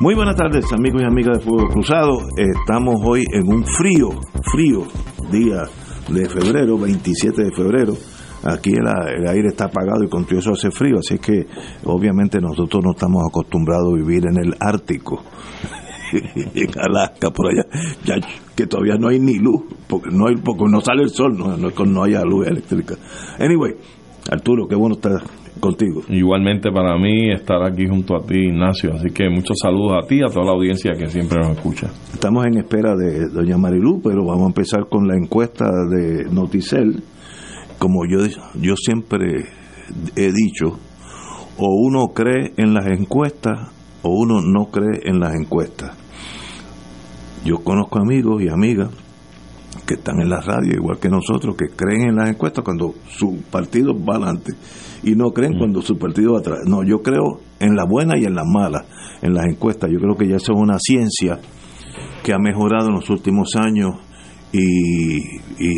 Muy buenas tardes, amigos y amigas de Fuego Cruzado. Estamos hoy en un frío, frío día de febrero, 27 de febrero. Aquí el, el aire está apagado y con todo eso hace frío, así que obviamente nosotros no estamos acostumbrados a vivir en el Ártico, en Alaska, por allá, ya, que todavía no hay ni luz, porque no, hay, porque no sale el sol, no, no, no haya luz eléctrica. Anyway, Arturo, qué bueno estar contigo. Igualmente para mí estar aquí junto a ti, Ignacio. Así que muchos saludos a ti y a toda la audiencia que siempre nos escucha. Estamos en espera de doña Marilú, pero vamos a empezar con la encuesta de Noticel. Como yo, yo siempre he dicho, o uno cree en las encuestas o uno no cree en las encuestas. Yo conozco amigos y amigas que están en la radio, igual que nosotros, que creen en las encuestas cuando su partido va adelante y no creen cuando su partido va atrás. No, yo creo en las buenas y en las malas, en las encuestas. Yo creo que ya eso es una ciencia que ha mejorado en los últimos años y, y,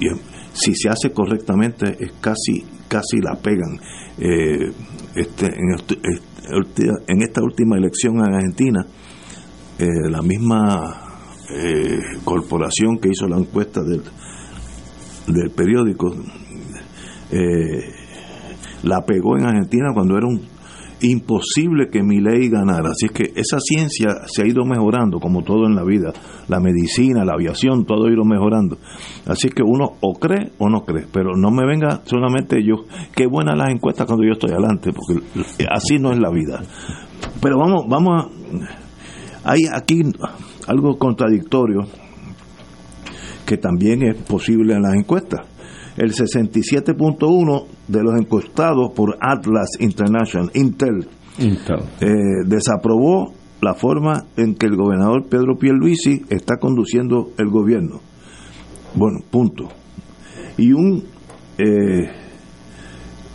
y si se hace correctamente es casi casi la pegan. Eh, este, en, este, en, esta última elección en Argentina, eh, la misma eh, corporación que hizo la encuesta del, del periódico eh, la pegó en Argentina cuando era un imposible que mi ley ganara. Así es que esa ciencia se ha ido mejorando, como todo en la vida. La medicina, la aviación, todo ha ido mejorando. Así que uno o cree o no cree. Pero no me venga solamente yo. Qué buenas las encuestas cuando yo estoy adelante, porque así no es la vida. Pero vamos, vamos a. Hay aquí algo contradictorio que también es posible en las encuestas. El 67.1 de los encuestados por Atlas International, Intel, Intel. Eh, desaprobó la forma en que el gobernador Pedro Pierluisi está conduciendo el gobierno. Bueno, punto. Y un, eh,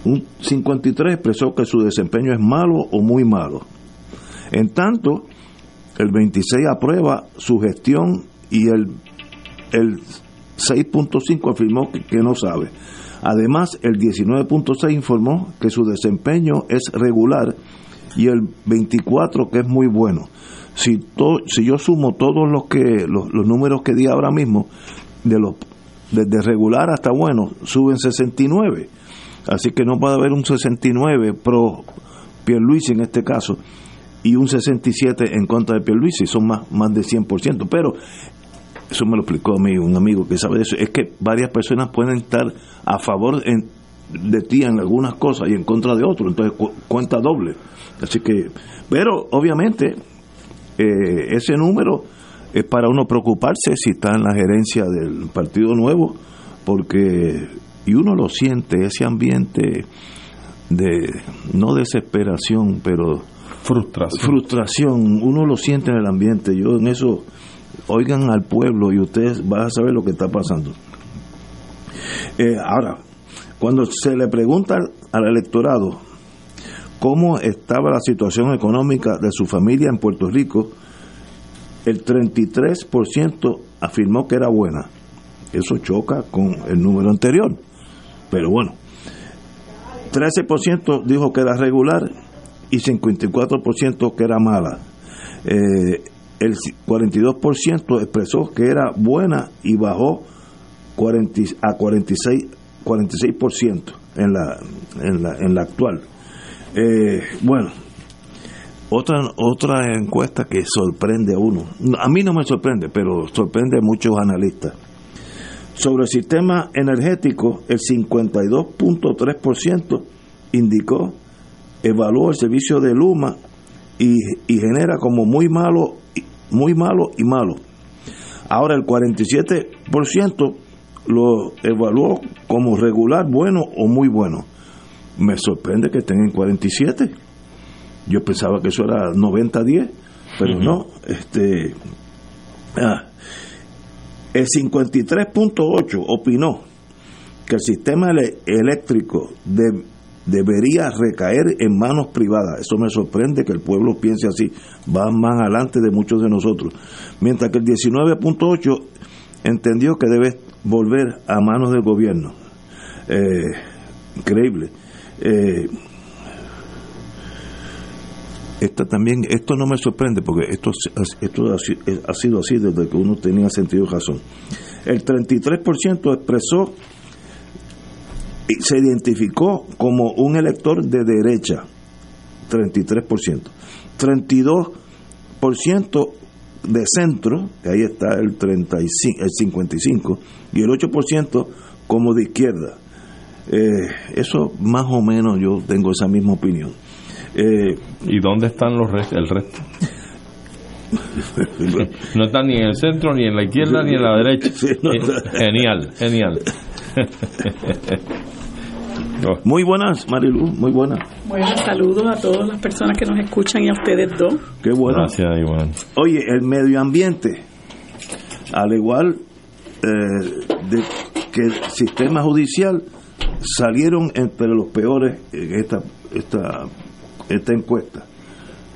un 53 expresó que su desempeño es malo o muy malo. En tanto, el 26 aprueba su gestión y el, el 6.5 afirmó que, no sabe. Además, el 19.6 informó que su desempeño es regular y el 24 que es muy bueno. Si, to, si yo sumo todos los que los, los, números que di ahora mismo, de los desde regular hasta bueno, suben 69. Así que no puede haber un 69 pro Pierluisi en este caso y un 67 en contra de Pierluisi, son más, más de 100%. Pero eso me lo explicó a mí un amigo que sabe de eso, es que varias personas pueden estar a favor en, de ti en algunas cosas y en contra de otros, entonces cu cuenta doble. Así que, pero obviamente eh, ese número es para uno preocuparse si está en la gerencia del Partido Nuevo, porque, y uno lo siente, ese ambiente de, no desesperación, pero frustración. frustración, uno lo siente en el ambiente, yo en eso oigan al pueblo y ustedes van a saber lo que está pasando. Eh, ahora, cuando se le pregunta al electorado cómo estaba la situación económica de su familia en Puerto Rico, el 33% afirmó que era buena. Eso choca con el número anterior. Pero bueno, 13% dijo que era regular y 54% que era mala. Eh, el 42% expresó que era buena y bajó 40, a 46, 46% en la, en, la, en la actual. Eh, bueno, otra, otra encuesta que sorprende a uno, a mí no me sorprende, pero sorprende a muchos analistas. Sobre el sistema energético, el 52.3% indicó, evaluó el servicio de Luma y, y genera como muy malo, muy malo y malo. Ahora el 47% lo evaluó como regular, bueno o muy bueno. Me sorprende que estén en 47. Yo pensaba que eso era 90-10, pero no. Este, ah, el 53.8 opinó que el sistema eléctrico debería recaer en manos privadas. Eso me sorprende que el pueblo piense así. Va más adelante de muchos de nosotros. Mientras que el 19.8 entendió que debe volver a manos del gobierno. Eh, increíble. Eh, esta también, esto no me sorprende porque esto, esto ha, sido así desde que uno tenía sentido razón. El 33% expresó se identificó como un elector de derecha, 33%. 32% de centro, que ahí está el, 35, el 55, y el 8% como de izquierda. Eh, eso más o menos yo tengo esa misma opinión. Eh, ¿Y dónde están los el resto? no están ni en el centro, ni en la izquierda, ni en la derecha. Eh, genial, genial. Muy buenas, Marilu, muy buenas. Buenas, saludos a todas las personas que nos escuchan y a ustedes dos. Qué bueno. Gracias, Iván. Oye, el medio ambiente, al igual eh, de que el sistema judicial, salieron entre los peores en esta, esta, esta encuesta.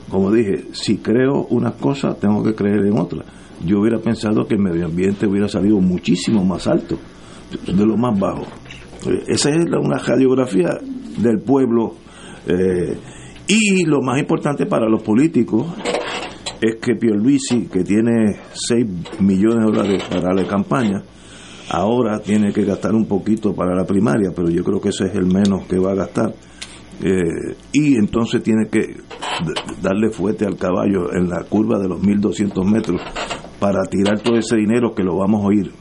Como dije, si creo una cosa, tengo que creer en otra. Yo hubiera pensado que el medio ambiente hubiera salido muchísimo más alto, de lo más bajo. Eh, esa es una radiografía del pueblo. Eh, y lo más importante para los políticos es que Pierluisi, que tiene 6 millones de dólares para la campaña, ahora tiene que gastar un poquito para la primaria, pero yo creo que ese es el menos que va a gastar. Eh, y entonces tiene que darle fuerte al caballo en la curva de los 1200 metros para tirar todo ese dinero que lo vamos a oír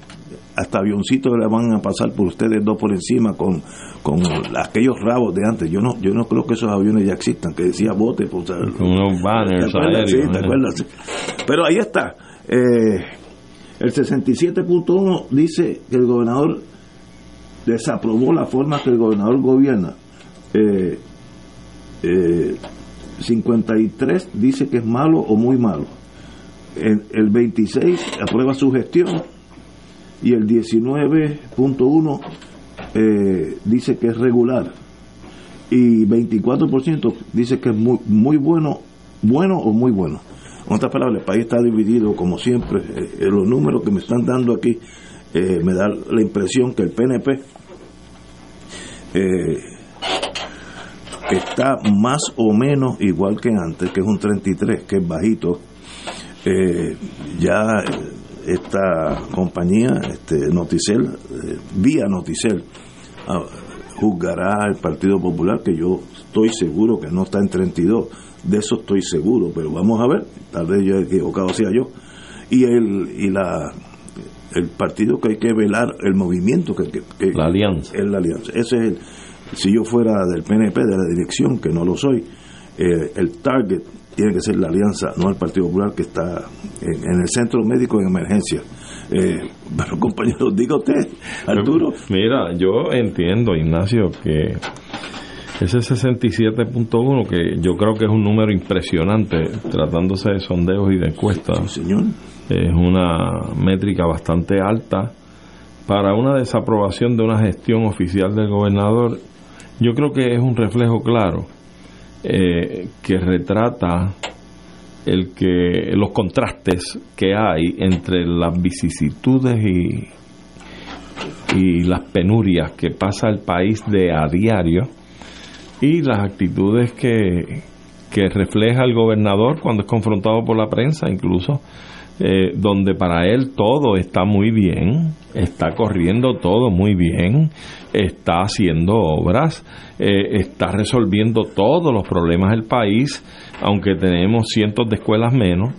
hasta avioncitos le van a pasar por ustedes dos por encima con, con aquellos rabos de antes. Yo no yo no creo que esos aviones ya existan, que decía bote, pues, unos banners aéreos. Pero ahí está. Eh, el 67.1 dice que el gobernador desaprobó la forma que el gobernador gobierna. Eh, 53 eh, dice que es malo o muy malo. El, el 26 aprueba su gestión y el 19.1 eh, dice que es regular y 24% dice que es muy, muy bueno, bueno o muy bueno. En otras palabras, el país está dividido como siempre. Eh, eh, los números que me están dando aquí me da la impresión que el PNP está más o menos igual que antes, que es un 33, que es bajito. ya esta compañía, este Noticel, eh, vía Noticel, ah, juzgará al Partido Popular, que yo estoy seguro que no está en 32, de eso estoy seguro, pero vamos a ver, tal vez yo he equivocado sea yo. Y el, y la el partido que hay que velar, el movimiento que, que, la alianza. Es la alianza. Ese es el, si yo fuera del PNP, de la dirección, que no lo soy, eh, el target tiene que ser la alianza, no el Partido Popular que está en, el centro médico en emergencia. Eh, pero compañeros, diga usted, Arturo. Mira, yo entiendo, Ignacio, que ese 67.1, que yo creo que es un número impresionante, tratándose de sondeos y de encuestas, señor. es una métrica bastante alta para una desaprobación de una gestión oficial del gobernador. Yo creo que es un reflejo claro eh, que retrata el que los contrastes que hay entre las vicisitudes y, y las penurias que pasa el país de a diario y las actitudes que, que refleja el gobernador cuando es confrontado por la prensa, incluso eh, donde para él todo está muy bien, está corriendo todo muy bien, está haciendo obras, eh, está resolviendo todos los problemas del país, aunque tenemos cientos de escuelas menos.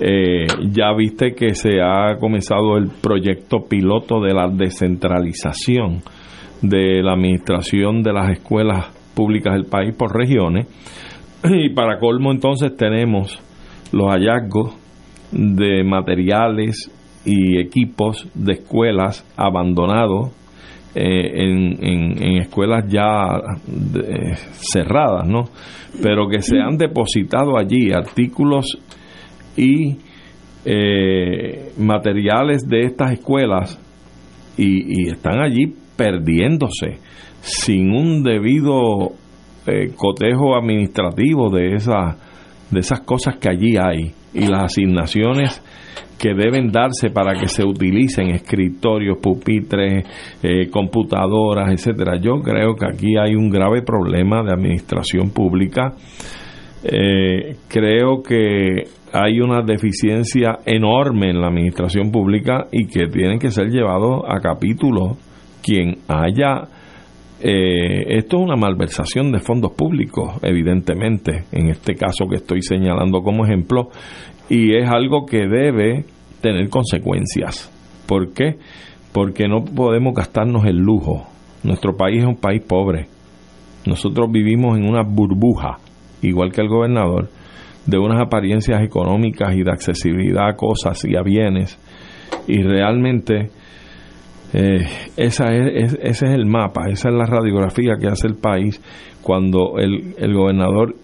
Eh, ya viste que se ha comenzado el proyecto piloto de la descentralización de la administración de las escuelas públicas del país por regiones. Y para colmo entonces tenemos los hallazgos de materiales y equipos de escuelas abandonados eh, en, escuelas ya cerradas, ¿no? Pero que se han depositado allí artículos y eh, materiales de estas escuelas y, están allí perdiéndose sin un debido eh, cotejo administrativo de esas de esas cosas que allí hay y las asignaciones que deben darse para que se utilicen escritorios, pupitres, eh, computadoras, etcétera. Yo creo que aquí hay un grave problema de administración pública. Eh, creo que hay una deficiencia enorme en la administración pública y que tienen que ser llevados a capítulo quien haya eh, esto es una malversación de fondos públicos, evidentemente, en este caso que estoy señalando como ejemplo, y es algo que debe tener consecuencias. ¿Por qué? Porque no podemos gastarnos el lujo. Nuestro país es un país pobre. Nosotros vivimos en una burbuja, igual que el gobernador, de unas apariencias económicas y de accesibilidad a cosas y a bienes. Y realmente eh, esa es, ese es el mapa, esa es la radiografía que hace el país cuando el, el gobernador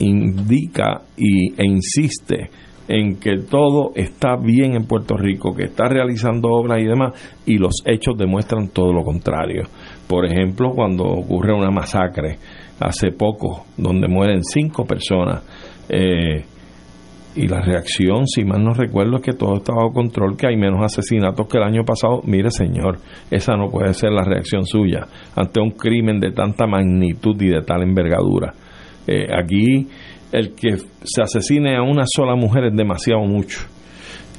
indica y, e insiste en que todo está bien en Puerto Rico, que está realizando obras y demás, y los hechos demuestran todo lo contrario. Por ejemplo, cuando ocurre una masacre hace poco, donde mueren cinco personas, eh, y la reacción, si mal no recuerdo, es que todo está bajo control, que hay menos asesinatos que el año pasado. Mire, señor, esa no puede ser la reacción suya ante un crimen de tanta magnitud y de tal envergadura. Eh, aquí el que se asesine a una sola mujer es demasiado mucho.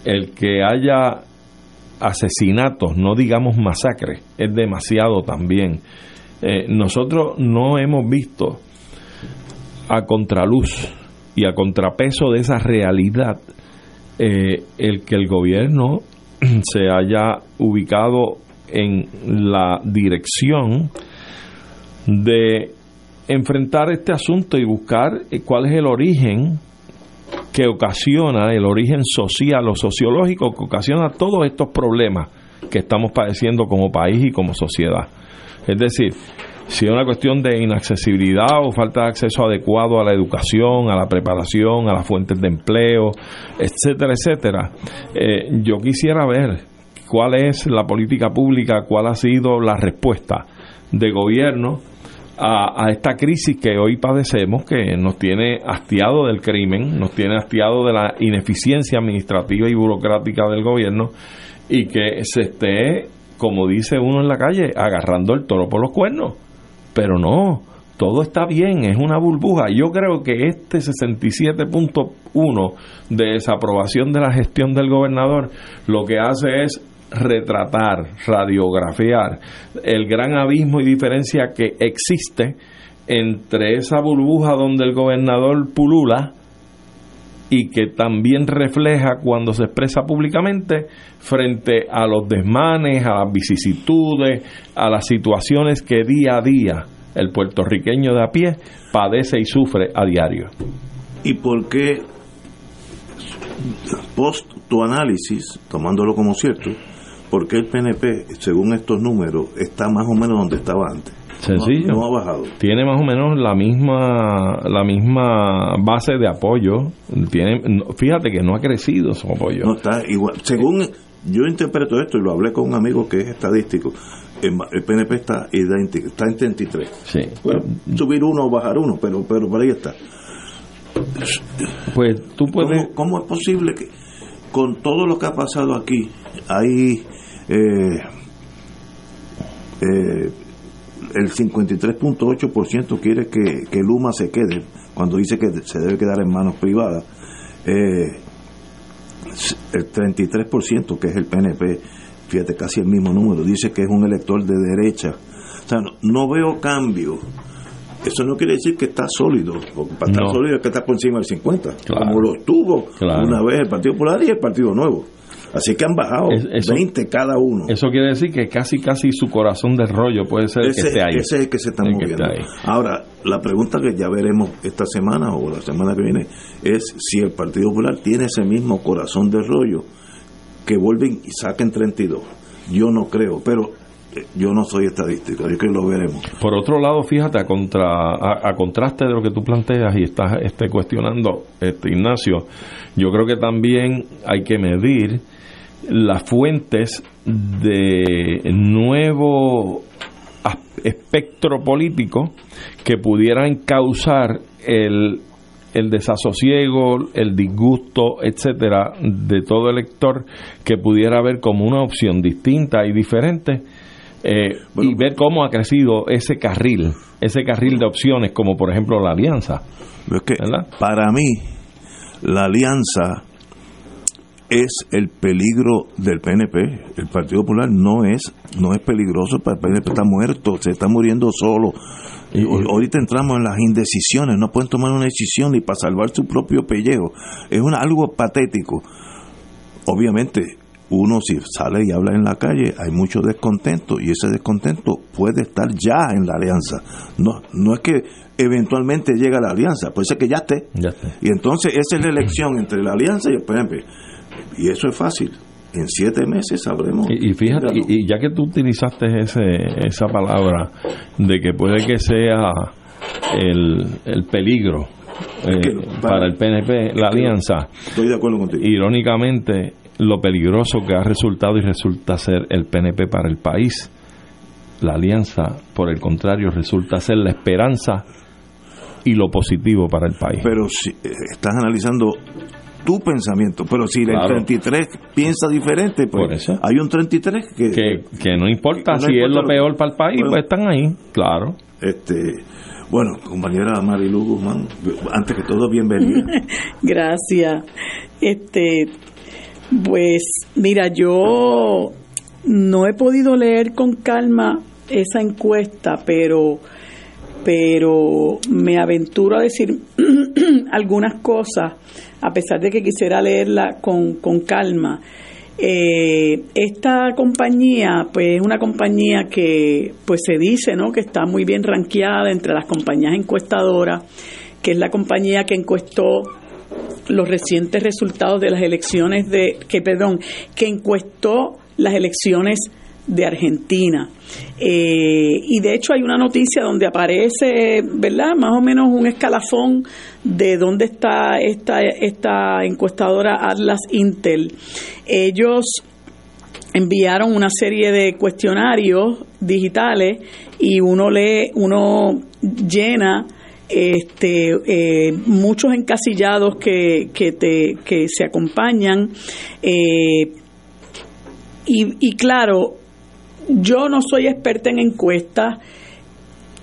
El que haya asesinatos, no digamos masacres, es demasiado también. Eh, nosotros no hemos visto a contraluz y a contrapeso de esa realidad, eh, el que el gobierno se haya ubicado en la dirección de enfrentar este asunto y buscar eh, cuál es el origen que ocasiona, el origen social o sociológico que ocasiona todos estos problemas que estamos padeciendo como país y como sociedad. Es decir, si es una cuestión de inaccesibilidad o falta de acceso adecuado a la educación, a la preparación, a las fuentes de empleo, etcétera, etcétera, eh, yo quisiera ver cuál es la política pública, cuál ha sido la respuesta de gobierno a, a, esta crisis que hoy padecemos, que nos tiene hastiado del crimen, nos tiene hastiado de la ineficiencia administrativa y burocrática del gobierno y que se esté, como dice uno en la calle, agarrando el toro por los cuernos pero no, todo está bien, es una burbuja. Yo creo que este 67.1 de desaprobación de la gestión del gobernador lo que hace es retratar, radiografiar el gran abismo y diferencia que existe entre esa burbuja donde el gobernador pulula y que también refleja cuando se expresa públicamente frente a los desmanes, a las vicisitudes, a las situaciones que día a día el puertorriqueño de a pie padece y sufre a diario. ¿Y por qué, post tu análisis, tomándolo como cierto, por qué el PNP, según estos números, está más o menos donde estaba antes? Sencillo. No, ha bajado. Tiene más o menos la misma la misma base de apoyo. Tiene, fíjate que no ha crecido su apoyo. No está igual. Según yo interpreto esto y lo hablé con un amigo que es estadístico. El, PNP está idéntico, está en 33. Sí. subir uno o bajar uno, pero pero por ahí está. Pues tú puedes. ¿Cómo, es posible que con todo lo que ha pasado aquí hay eh, eh, el 53.8% quiere que, que Luma se quede, cuando dice que se debe quedar en manos privadas. Eh, el 33%, que es el PNP, fíjate, casi el mismo número, dice que es un elector de derecha. O sea, no, veo cambio. Eso no quiere decir que está sólido, porque para estar sólido es que está por encima del 50, como lo tuvo una vez el Partido Popular y el Partido Nuevo. Así que han bajado 20 cada uno. Eso quiere decir que casi casi su corazón de rollo puede ser ese, que esté ahí. Ese es el que se está moviendo. Ahora, la pregunta que ya veremos esta semana o la semana que viene es si el Partido Popular tiene ese mismo corazón de rollo que vuelven y saquen 32. Yo no creo, pero eh, yo no soy estadístico, así que lo veremos. Por otro lado, fíjate, a, contra, a, contraste de lo que tú planteas y estás este, cuestionando, este, Ignacio, yo creo que también hay que medir las fuentes de nuevo espectro político que pudieran causar el, el desasosiego, el disgusto, etcétera, de todo elector que pudiera ver como una opción distinta y diferente eh, y ver cómo ha crecido ese carril, ese carril de opciones, como por ejemplo la alianza. para mí, la alianza es el peligro del PNP. El Partido Popular no es no es peligroso para el PNP, está muerto, se está muriendo solo. Y, ahorita entramos en las indecisiones, no pueden tomar una decisión ni para salvar su propio pellejo. Es una, algo patético. Obviamente, uno si sale y habla en la calle, hay mucho descontento y ese descontento puede estar ya en la alianza. No, no es que eventualmente llega la alianza, puede ser que ya esté. Ya esté. Y entonces esa es la elección entre la alianza y el PNP. Y eso es fácil. En siete meses sabremos. Y, fíjate, y, ya que tú utilizaste ese, esa palabra de que puede que sea el, el peligro eh, para, el PNP, la alianza. Estoy de acuerdo contigo. Irónicamente, lo peligroso que ha resultado y resulta ser el PNP para el país, la alianza, por el contrario, resulta ser la esperanza y lo positivo para el país. Pero si eh, estás analizando tu pensamiento. Pero si el 33 piensa diferente, pues hay un 33 que, que, no importa si es lo peor para el país, pues están ahí, claro. Este, bueno, compañera Marilu Guzmán, antes que todo, bienvenida. Gracias. Este, pues mira, yo no he podido leer con calma esa encuesta, pero pero me aventuro a decir algunas cosas a pesar de que quisiera leerla con, con calma. Eh, esta compañía, pues es una compañía que, pues se dice, ¿no? Que está muy bien ranqueada entre las compañías encuestadoras, que es la compañía que encuestó los recientes resultados de las elecciones de, que perdón, que encuestó las elecciones de Argentina. Eh, y de hecho hay una noticia donde aparece, ¿verdad? Más o menos un escalafón de dónde está esta, esta encuestadora Atlas Intel. Ellos enviaron una serie de cuestionarios digitales y uno lee, uno llena este, eh, muchos encasillados que, que, te, que se acompañan. Eh, y, y claro, yo no soy experta en encuestas,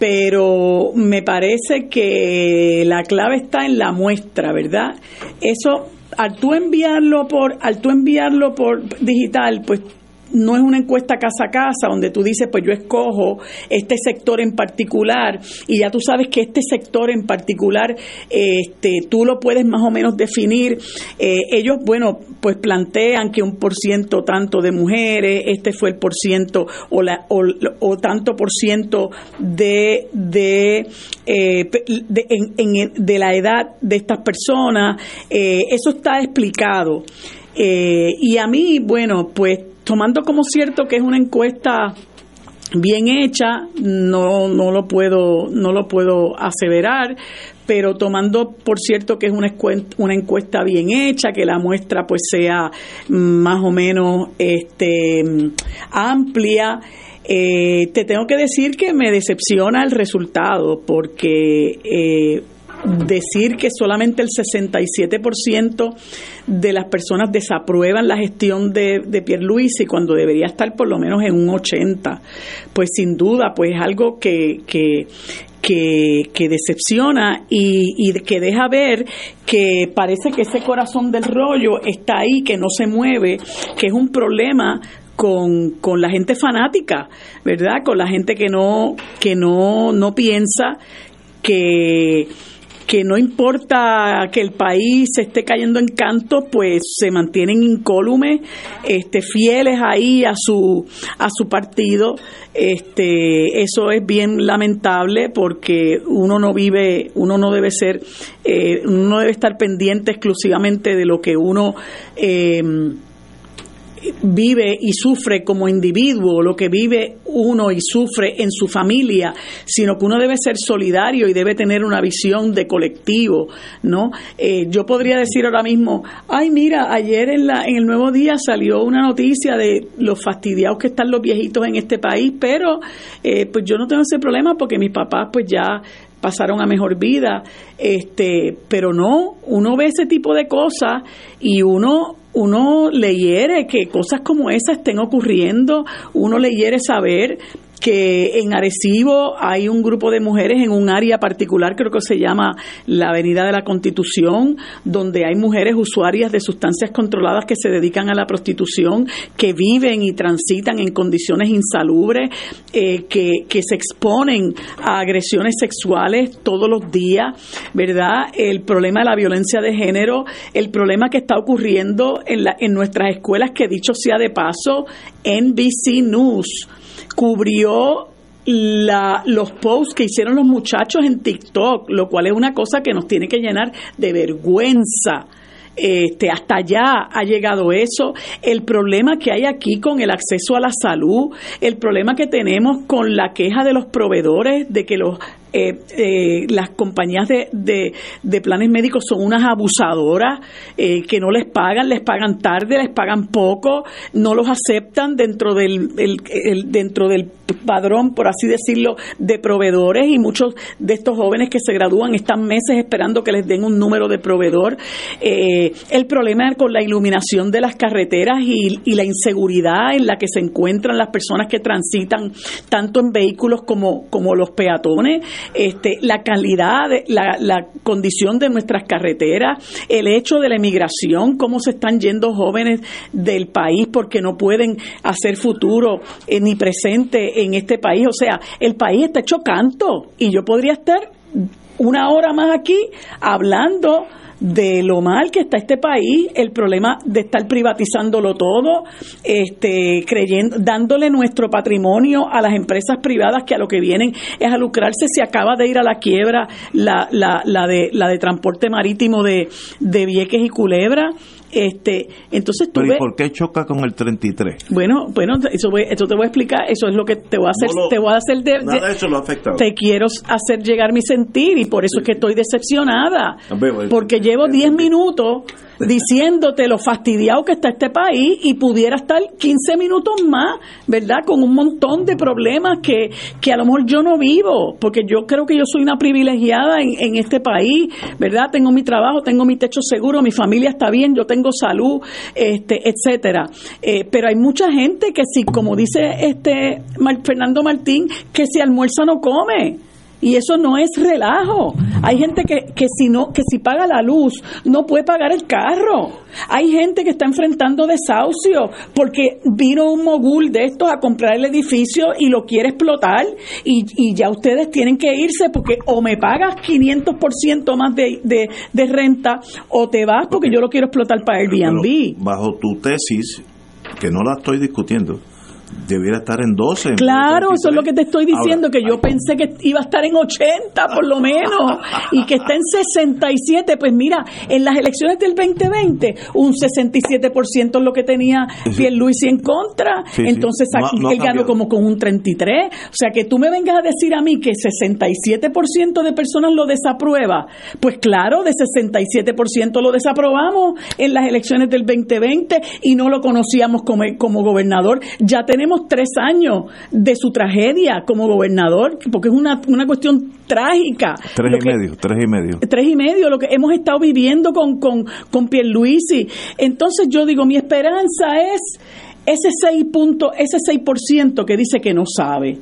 pero me parece que la clave está en la muestra, ¿verdad? Eso al tú enviarlo por al tú enviarlo por digital, pues no es una encuesta casa a casa donde tú dices, pues yo escojo este sector en particular y ya tú sabes que este sector en particular, este, tú lo puedes más o menos definir. Eh, ellos, bueno, pues plantean que un por ciento tanto de mujeres, este fue el por ciento o, o, tanto por ciento de, de, eh, de, la edad de estas personas. Eh, eso está explicado. y a mí, bueno, pues tomando como cierto que es una encuesta bien hecha, no, no lo puedo, no lo puedo aseverar, pero tomando por cierto que es una, una encuesta bien hecha, que la muestra pues sea más o menos este amplia, eh, te tengo que decir que me decepciona el resultado, porque eh, decir que solamente el 67% de las personas desaprueban la gestión de, de Pierluisi cuando debería estar por lo menos en un 80%, pues sin duda, pues algo que, que, que, que decepciona y, y que deja ver que parece que ese corazón del rollo está ahí, que no se mueve, que es un problema con, con, la gente fanática, ¿verdad? Con la gente que no, que no, no piensa que que no importa que el país se esté cayendo en canto, pues se mantienen incólumes, este, fieles ahí a su, a su partido. Este, eso es bien lamentable porque uno no vive, uno no debe ser, eh, uno no debe estar pendiente exclusivamente de lo que uno eh, vive y sufre como individuo, lo que vive uno y sufre en su familia, sino que uno debe ser solidario y debe tener una visión de colectivo, ¿no? Eh, yo podría decir ahora mismo, ay, mira, ayer en, la, en el Nuevo Día salió una noticia de los fastidiados que están los viejitos en este país, pero eh, pues yo no tengo ese problema porque mis papás pues ya pasaron a mejor vida, este, pero no, uno ve ese tipo de cosas y uno uno le que cosas como esas estén ocurriendo, uno le saber que en Arecibo hay un grupo de mujeres en un área particular, creo que se llama la Avenida de la Constitución, donde hay mujeres usuarias de sustancias controladas que se dedican a la prostitución, que viven y transitan en condiciones insalubres, eh, que, que se exponen a agresiones sexuales todos los días, ¿verdad? El problema de la violencia de género, el problema que está ocurriendo en, nuestras escuelas, que dicho sea de paso, NBC News cubrió la, los posts que hicieron los muchachos en TikTok, lo cual es una cosa que nos tiene que llenar de vergüenza. Este, hasta allá ha llegado eso, el problema que hay aquí con el acceso a la salud, el problema que tenemos con la queja de los proveedores de que los eh, eh, las compañías de, de, planes médicos son unas abusadoras eh, que no les pagan, les pagan tarde, les pagan poco, no los aceptan dentro del, dentro del padrón, por así decirlo, de proveedores y muchos de estos jóvenes que se gradúan están meses esperando que les den un número de proveedor. el problema con la iluminación de las carreteras y, y la inseguridad en la que se encuentran las personas que transitan tanto en vehículos como, como los peatones este, la calidad, la, la condición de nuestras carreteras, el hecho de la emigración, cómo se están yendo jóvenes del país porque no pueden hacer futuro eh, ni presente en este país. O sea, el país está hecho canto y yo podría estar una hora más aquí hablando de lo mal que está este país, el problema de estar privatizándolo todo, este, creyendo, dándole nuestro patrimonio a las empresas privadas que a lo que vienen es a lucrarse. Se acaba de ir a la quiebra la, la, la de, la de transporte marítimo de, de Vieques y Culebra. Este, entonces tú Pero ¿y por qué choca con el 33? Bueno, bueno, eso, eso te voy a explicar, eso es lo que te voy a hacer, te voy a hacer de, nada eso lo ha afectado. Te quiero hacer llegar mi sentir y por eso es que estoy decepcionada, porque llevo 10 minutos diciéndote lo fastidiado que está este país y pudiera estar 15 minutos más, ¿verdad? Con un montón de problemas que, que a lo mejor yo no vivo, porque yo creo que yo soy una privilegiada en, en este país, ¿verdad? Tengo mi trabajo, tengo mi techo seguro, mi familia está bien, yo tengo salud, este, etcétera. Eh, pero hay mucha gente que si, como dice este Fernando Martín, que si almuerza no come y eso no es relajo. Hay gente que, que si no, que si paga la luz, no puede pagar el carro. Hay gente que está enfrentando desahucio porque vino un mogul de estos a comprar el edificio y lo quiere explotar y, y ya ustedes tienen que irse porque o me pagas 500% más de, de, de renta o te vas porque yo lo quiero explotar para Airbnb. bajo tu tesis, que no la estoy discutiendo, debiera estar en 12. Claro, eso es lo que te estoy diciendo, que yo pensé que iba a estar en 80 por lo menos y que está en 67. Pues mira, en las elecciones del 2020, un 67% es lo que tenía Pierluisi en contra, entonces aquí él ganó como con un 33. O sea, que tú me vengas a decir a mí que 67% de personas lo desaprueba, pues claro, de 67% lo desaprobamos en las elecciones del 2020 y no lo conocíamos como, como gobernador. Ya tenemos tenemos tres años de su tragedia como gobernador, porque es una, una cuestión trágica. Tres y medio, tres y medio. Tres y medio, lo que hemos estado viviendo con, con, con Pierluisi. Entonces yo digo, mi esperanza es ese 6 punto, ese 6% que dice que no sabe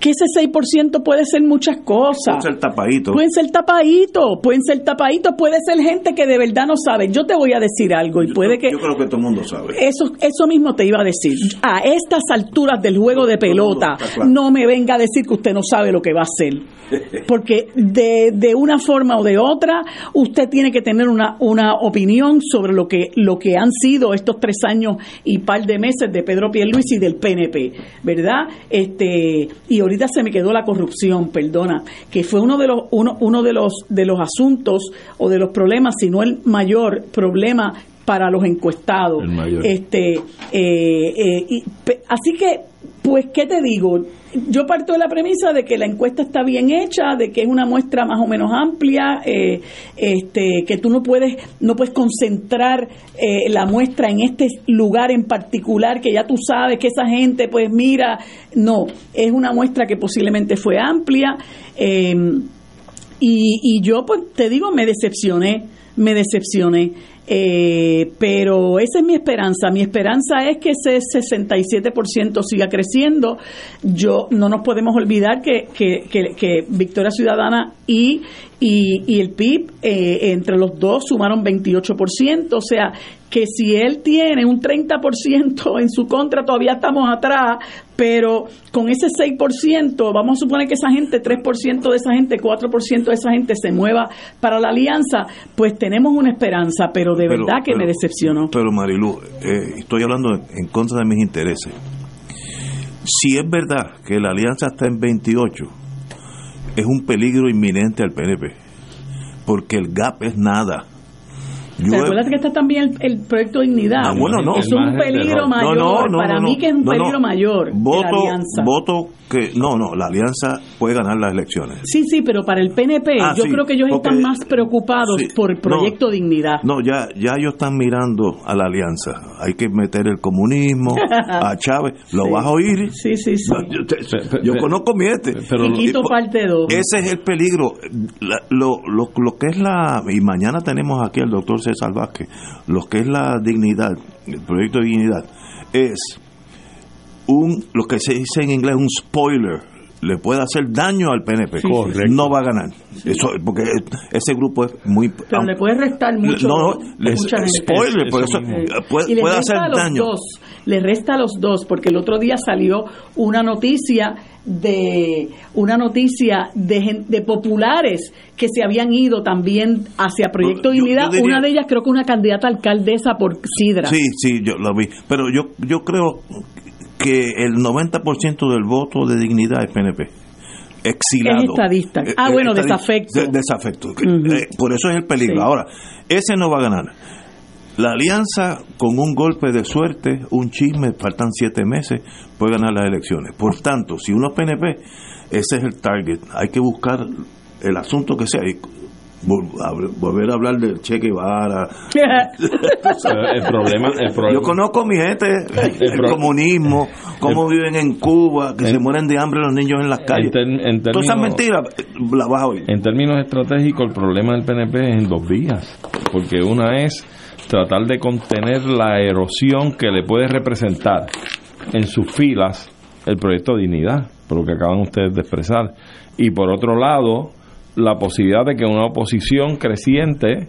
que ese 6% puede ser muchas cosas. Puede ser tapadito. Pueden ser tapaditos, pueden ser tapaditos, puede ser gente que de verdad no sabe. Yo te voy a decir algo y puede que... Yo creo que todo el mundo sabe. Eso, eso mismo te iba a decir. A estas alturas del juego de pelota, no me venga a decir que usted no sabe lo que va a hacer. Porque de, de una forma o de otra, usted tiene que tener una, una opinión sobre lo que, lo que han sido estos tres años y par de meses de Pedro Pierluisi y del PNP, ¿verdad? Este, y ahorita se me quedó la corrupción, perdona, que fue uno de los, uno, uno de los, de los asuntos o de los problemas, si no el mayor problema para los encuestados. Este, eh, eh, y, así que, pues, ¿qué te digo? Yo parto de la premisa de que la encuesta está bien hecha, de que es una muestra más o menos amplia, eh, este, que tú no puedes, no puedes concentrar eh, la muestra en este lugar en particular, que ya tú sabes que esa gente, pues mira, no, es una muestra que posiblemente fue amplia. Eh, y, y yo, pues, te digo, me decepcioné, me decepcioné. Eh, pero esa es mi esperanza. Mi esperanza es que ese 67% siga creciendo. Yo no nos podemos olvidar que, que, que, Victoria Ciudadana y, y, el PIB eh, entre los dos sumaron 28%. O sea, que si él tiene un 30% en su contra, todavía estamos atrás, pero con ese 6%, vamos a suponer que esa gente, 3% de esa gente, 4% de esa gente se mueva para la alianza, pues tenemos una esperanza, pero de verdad que me decepcionó. Pero Marilu, eh, estoy hablando en contra de mis intereses. Si es verdad que la alianza está en 28, es un peligro inminente al PNP, porque el gap es nada ¿Te acuerdas que está también el, proyecto Dignidad? Ah, bueno, no. Es un peligro mayor. para mí que es un peligro mayor. Voto, la alianza. voto que. No, no, la alianza puede ganar las elecciones. Sí, sí, pero para el PNP, ah, yo creo que ellos están más preocupados por el proyecto Dignidad. No, ya, ya ellos están mirando a la alianza. Hay que meter el comunismo, a Chávez. ¿Lo vas a oír? Sí, sí, sí. Yo, conozco mi este. Pero, Chiquito parte 2. Ese es el peligro. lo, lo, lo que es la. Y mañana tenemos aquí al doctor César Vázquez, lo que es la dignidad, el proyecto de dignidad, es un, lo que se dice en inglés, un spoiler, le puede hacer daño al PNP. No va a ganar. Eso, porque ese grupo es muy. Pero le puede restar mucho. No, no, spoiler, por eso, puede, puede hacer daño. Dos, le resta a los dos, porque el otro día salió una noticia de una noticia de, de populares que se habían ido también hacia Proyecto Dignidad. una de ellas creo que una candidata alcaldesa por Sidra. Sí, sí, yo lo vi. Pero yo, yo creo que el 90% del voto de dignidad es PNP. Exilado. Es estadista. Eh, ah, bueno, desafecto. desafecto. Eh, por eso es el peligro. Ahora, ese no va a ganar. La alianza, con un golpe de suerte, un chisme, faltan siete meses, puede ganar las elecciones. Por tanto, si uno es PNP, ese es el target. Hay que buscar el asunto que sea. Y volver a hablar del Che Guevara. el, problema, Yo conozco a mi gente, el, comunismo, cómo viven en Cuba, que se mueren de hambre los niños en las calles. Todas esas mentiras las vas a oír. En términos estratégicos, el problema del PNP es en dos vías. Porque una es tratar de contener la erosión que le puede representar en sus filas el proyecto Dignidad, por lo que acaban ustedes de expresar. Y por otro lado, la posibilidad de que una oposición creciente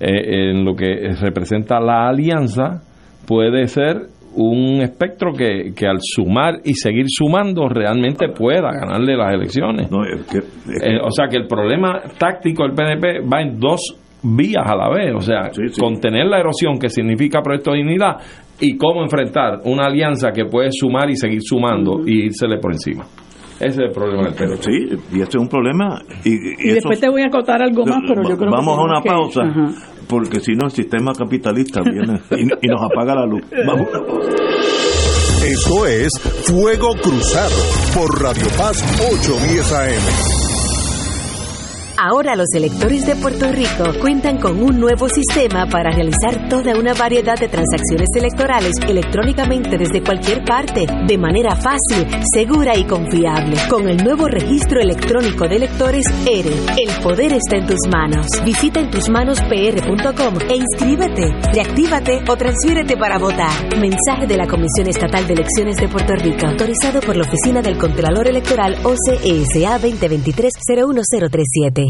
eh, en lo que representa la alianza puede ser un espectro que, que, al sumar y seguir sumando realmente pueda ganarle las elecciones. Eh, o sea que el problema táctico del PNP va en dos vías a la vez, o sea, contener la erosión que significa Proyecto de Dignidad y cómo enfrentar una alianza que puede sumar y seguir sumando y írsele por encima. Ese es el problema del Pero sí, y este es un problema. Y, después te voy a contar algo más, pero yo creo Vamos a una pausa, porque si no, el sistema capitalista viene y, nos apaga la luz. Vamos a una pausa. Esto es Fuego Cruzado por Radio Paz 810 AM. Ahora los electores de Puerto Rico cuentan con un nuevo sistema para realizar toda una variedad de transacciones electorales electrónicamente desde cualquier parte, de manera fácil, segura y confiable. Con el nuevo registro electrónico de electores ERE, el poder está en tus manos. Visita entusmanospr.com e inscríbete, reactívate o transfiérete para votar. Mensaje de la Comisión Estatal de Elecciones de Puerto Rico, autorizado por la Oficina del Contralor Electoral OCESA 2023-01037.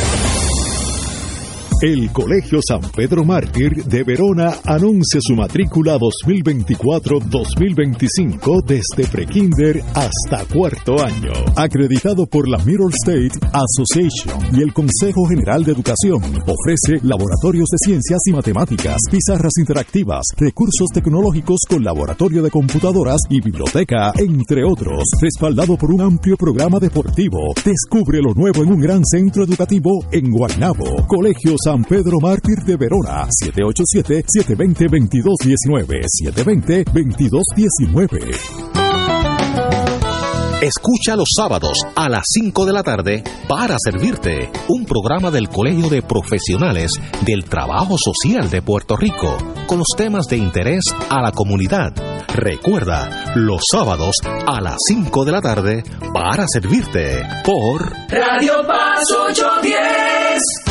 El Colegio San Pedro Mártir de Verona anuncia su matrícula 2024-2025 desde prekinder hasta cuarto año. Acreditado por la Middle State Association y el Consejo General de Educación, ofrece laboratorios de ciencias y matemáticas, pizarras interactivas, recursos tecnológicos con laboratorio de computadoras y biblioteca, entre otros. Respaldado por un amplio programa deportivo. Descubre lo nuevo en un gran centro educativo en Guaynabo. Colegio San San Pedro Mártir de Verona, 787-720-2219, 720-2219. Escucha los sábados a las 5 de la tarde para servirte un programa del Colegio de Profesionales del Trabajo Social de Puerto Rico con los temas de interés a la comunidad. Recuerda, los sábados a las 5 de la tarde para servirte por Radio Paz 810.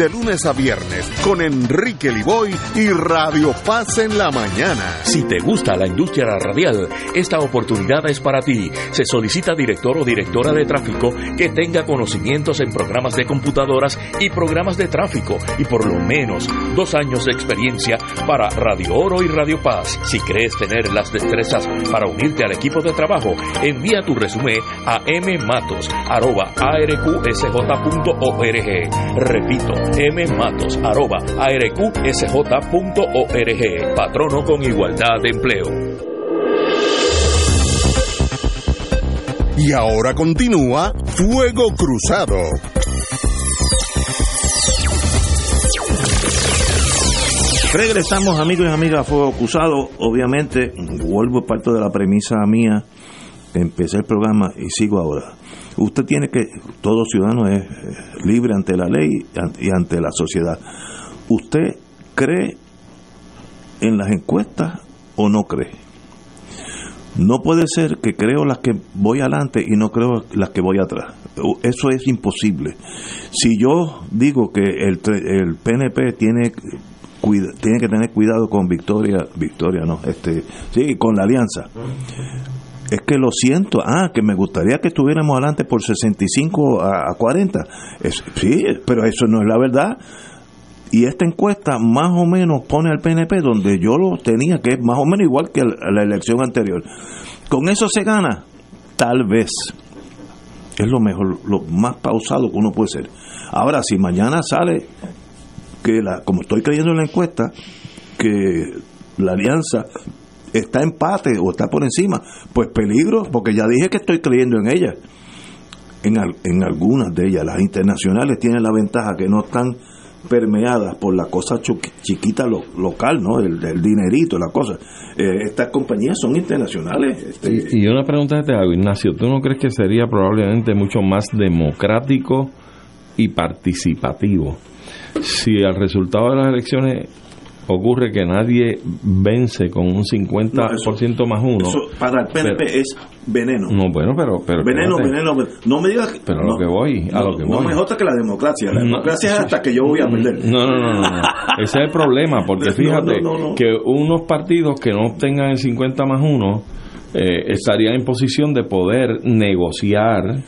de lunes a viernes con Enrique Liboy y Radio Paz en la mañana. Si te gusta la industria radial, esta oportunidad es para ti. Se solicita director o directora de tráfico que tenga conocimientos en programas de computadoras y programas de tráfico y por lo menos dos años de experiencia para Radio Oro y Radio Paz. Si crees tener las destrezas para unirte al equipo de trabajo, envía tu resumen a mmatos.arqsj.org. Repito, mmatos.arqsj.org. Patrono con igualdad de empleo. Y ahora continúa Fuego Cruzado. Regresamos amigos y amigas a Fuego Cruzado. Obviamente, vuelvo parte de la premisa mía. Empecé el programa y sigo ahora. Usted tiene que, todo ciudadano es libre ante la ley y ante la sociedad. ¿Usted cree en las encuestas o no cree? No puede ser que creo las que voy adelante y no creo las que voy atrás. Eso es imposible. Si yo digo que el, el PNP tiene tiene que tener cuidado con Victoria, Victoria no, este, sí, con la alianza es que lo siento, ah, que me gustaría que estuviéramos adelante por 65 a, 40. sí, pero eso no es la verdad. Y esta encuesta más o menos pone al PNP donde yo lo tenía, que es más o menos igual que la elección anterior. ¿Con eso se gana? Tal vez. Es lo mejor, lo más pausado que uno puede ser. Ahora, si mañana sale que, la, como estoy creyendo en la encuesta, que la alianza está empate o está por encima, pues peligro, porque ya dije que estoy creyendo en ella. En, en algunas de ellas, las internacionales tienen la ventaja que no están permeadas por la cosa chiquita local, ¿no? El, dinerito, la cosa. Eh, estas compañías son internacionales. Este, y, una pregunta te hago, Ignacio, ¿tú no crees que sería probablemente mucho más democrático y participativo si al resultado de las elecciones ocurre que nadie vence con un 50% más uno. Eso para el PNP es veneno. No, bueno, pero... pero veneno, veneno, No me digas... Pero a lo que voy, a lo que voy. No me que la democracia. La democracia es hasta que yo voy a perder. No, no, no, no. Ese es el problema, porque fíjate que unos partidos que no obtengan el 50 más uno eh, estarían en posición de poder negociar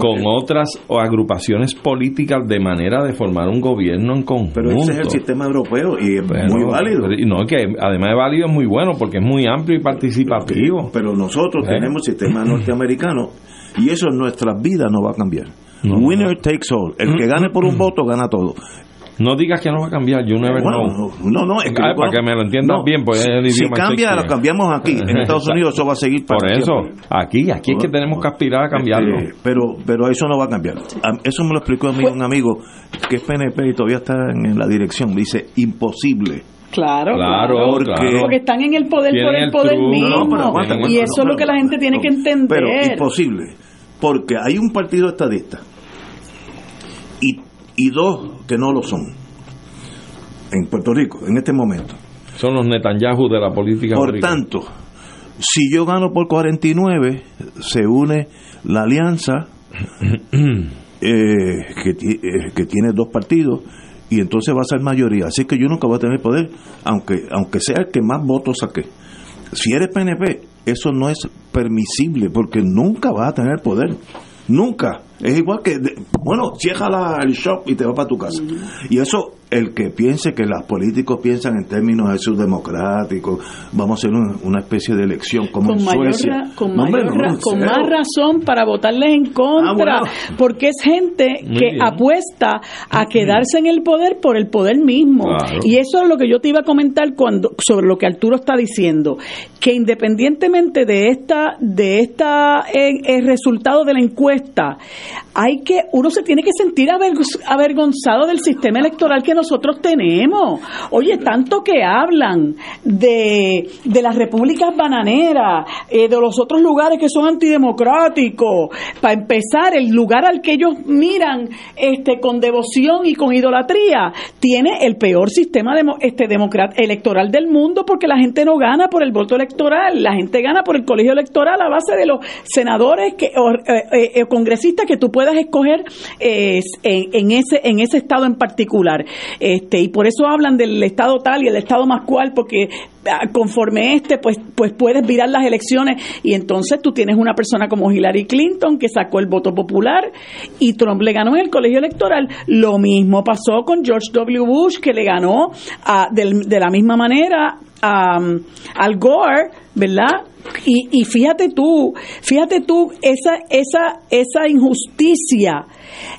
con otras agrupaciones políticas de manera de formar un gobierno en conjunto. Pero ese es el sistema europeo y es muy válido. No, que además de válido es muy bueno porque es muy amplio y participativo. Pero, nosotros ¿Eh? tenemos sistema norteamericano y eso en nuestras vidas no va a cambiar. Winner takes all. El que gane por un voto gana todo. No digas que no va a cambiar, yo never bueno, No, no, es que para que me lo entiendas bien, pues Si cambia, lo cambiamos aquí. En Estados Unidos eso va a seguir Por eso, aquí, aquí es que tenemos que aspirar a cambiarlo. Eh, pero, pero eso no va a cambiar. Eso me lo explicó a mí un amigo que es PNP y todavía está en la dirección. Dice, imposible. Claro, claro, porque, están en el poder por el, poder mismo. y eso es lo que la gente tiene que entender. Pero imposible, porque hay un partido estadista y dos que no lo son en Puerto Rico en este momento. Son los Netanyahu de la política. Por tanto, si yo gano por 49, se une la alianza eh, que, eh, que tiene dos partidos y entonces va a ser mayoría. Así que yo nunca voy a tener poder, aunque, aunque sea el que más votos saque. Si eres PNP, eso no es permisible porque nunca vas a tener poder. Nunca. Es igual que, bueno, cierra el shop y te vas para tu casa. Y eso el que piense que los políticos piensan en términos de democráticos, vamos a hacer una, especie de elección como con en Suecia. con, más razón para votarles en contra, ah, porque es gente que apuesta a quedarse en el poder por el poder mismo. Y eso es lo que yo te iba a comentar cuando sobre lo que Arturo está diciendo, que independientemente de esta de esta eh, el resultado de la encuesta, hay que uno se tiene que sentir avergonzado del sistema electoral que nosotros tenemos. Oye, tanto que hablan de, de las repúblicas bananeras, eh, de los otros lugares que son antidemocráticos. Para empezar, el lugar al que ellos miran este, con devoción y con idolatría tiene el peor sistema de, este, electoral del mundo porque la gente no gana por el voto electoral, la gente gana por el colegio electoral a base de los senadores que, o, eh, eh, congresistas que tú puedas escoger en, en, ese, en ese estado en particular. Este, y por eso hablan del Estado tal y el Estado más cual, porque ah, conforme este, pues, pues puedes virar las elecciones y entonces tú tienes una persona como Hillary Clinton que sacó el voto popular y Trump le ganó en el colegio electoral. Lo mismo pasó con George W. Bush que le ganó a, de, la misma manera a, al Gore, ¿verdad? Y, y, fíjate tú, fíjate tú esa, esa, esa injusticia,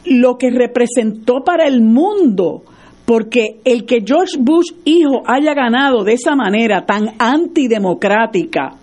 lo que representó para el mundo porque el que George Bush hijo haya ganado de esa manera tan antidemocrática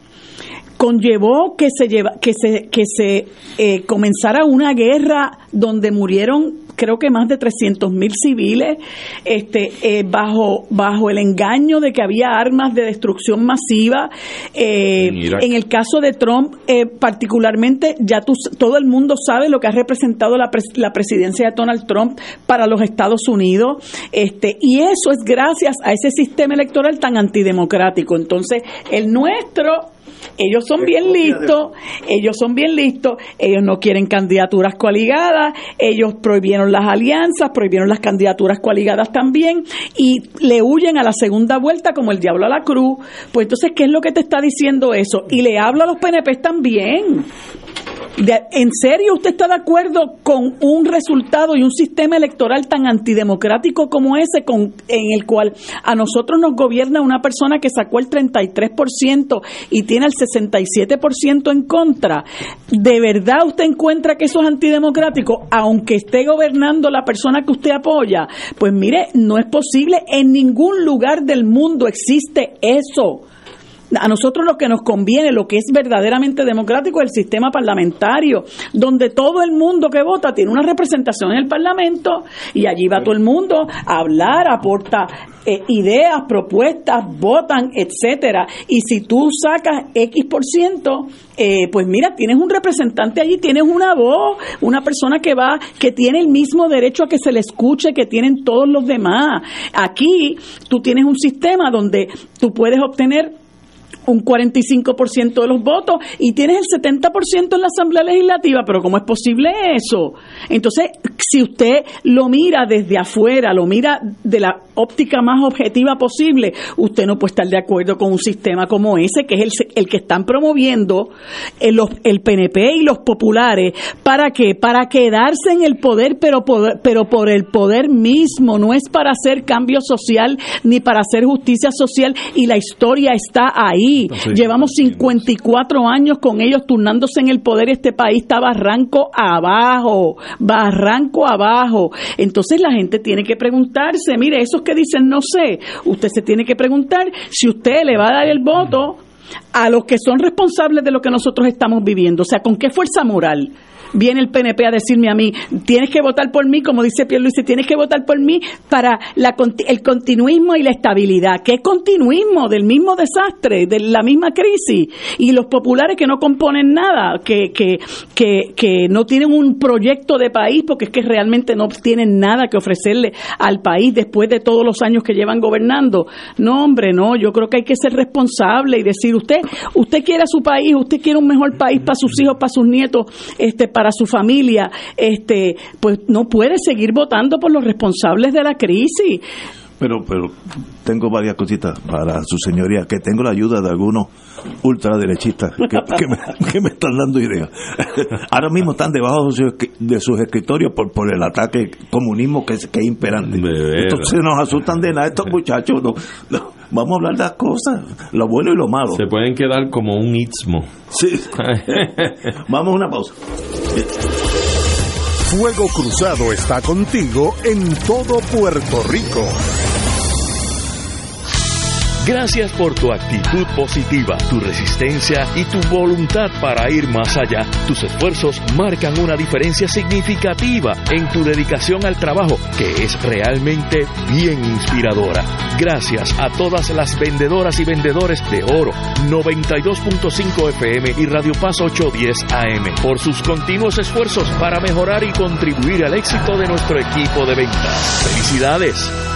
conllevó que se lleva, que se que se eh, comenzara una guerra donde murieron creo que más de 300 mil civiles, este, eh, bajo, bajo el engaño de que había armas de destrucción masiva. Eh, en el caso de Trump, eh, particularmente, ya todo el mundo sabe lo que ha representado la, la presidencia de Donald Trump para los Estados Unidos, este, y eso es gracias a ese sistema electoral tan antidemocrático. Entonces, el nuestro ellos son bien listos, ellos son bien listos, ellos no quieren candidaturas coaligadas, ellos prohibieron las alianzas, prohibieron las candidaturas coaligadas también y le huyen a la segunda vuelta como el diablo a la cruz. Pues entonces, ¿qué es lo que te está diciendo eso? Y le hablo a los PNP también. ¿En serio usted está de acuerdo con un resultado y un sistema electoral tan antidemocrático como ese, con, en el cual a nosotros nos gobierna una persona que sacó el 33% y tiene el 67% en contra? ¿De verdad usted encuentra que eso es antidemocrático, aunque esté gobernando la persona que usted apoya? Pues mire, no es posible. En ningún lugar del mundo existe eso. A nosotros lo que nos conviene, lo que es verdaderamente democrático, es el sistema parlamentario, donde todo el mundo que vota tiene una representación en el Parlamento y allí va todo el mundo a hablar, aporta eh, ideas, propuestas, votan, etcétera. Y si tú sacas X por ciento, eh, pues mira, tienes un representante allí, tienes una voz, una persona que va, que tiene el mismo derecho a que se le escuche que tienen todos los demás. Aquí tú tienes un sistema donde tú puedes obtener un 45% de los votos y tienes el 70% en la Asamblea Legislativa, pero ¿cómo es posible eso? Entonces, si usted lo mira desde afuera, lo mira de la óptica más objetiva posible, usted no puede estar de acuerdo con un sistema como ese, que es el, el que están promoviendo el, el PNP y los populares. ¿Para qué? Para quedarse en el poder, pero, pero por el poder mismo, no es para hacer cambio social ni para hacer justicia social y la historia está ahí. Llevamos 54 años con ellos turnándose en el poder, este país está barranco abajo, barranco abajo. Entonces la gente tiene que preguntarse, mire, esos que dicen no sé, usted se tiene que preguntar si usted le va a dar el voto a los que son responsables de lo que nosotros estamos viviendo, o sea, con qué fuerza moral viene el PNP a decirme a mí, tienes que votar por mí, como dice Pierre Luis, tienes que votar por mí para la, el continuismo y la estabilidad. ¿Qué continuismo? Del mismo desastre, de la misma crisis. Y los populares que no componen nada, que, que, que, que no tienen un proyecto de país, porque es que realmente no tienen nada que ofrecerle al país después de todos los años que llevan gobernando. No, hombre, no, yo creo que hay que ser responsable y decir, usted, usted quiere a su país, usted quiere un mejor país para sus hijos, para sus nietos, este, para su familia, este, pues no puede seguir votando por los responsables de la crisis. Pero, pero tengo varias cositas para su señoría, que tengo la ayuda de algunos ultraderechistas que, que, me, que me, están dando ideas. Ahora mismo están debajo de sus escritorios por, por el ataque comunismo que, es, que es imperante. Entonces nos asustan de nada estos muchachos. No, vamos a hablar de las cosas, lo bueno y lo malo. Se pueden quedar como un istmo. Sí. vamos a una pausa. Fuego Cruzado está contigo en todo Puerto Rico. Gracias por tu actitud positiva, tu resistencia y tu voluntad para ir más allá. Tus esfuerzos marcan una diferencia significativa en tu dedicación al trabajo, que es realmente bien inspiradora. Gracias a todas las vendedoras y vendedores de oro 92.5 FM y Radio Paz 810 AM por sus continuos esfuerzos para mejorar y contribuir al éxito de nuestro equipo de ventas. ¡Felicidades!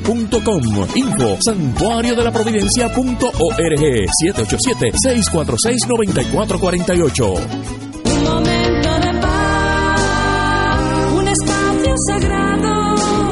santuarioprovidencia.com. Info santuario de la providencia.org 787 646 9448.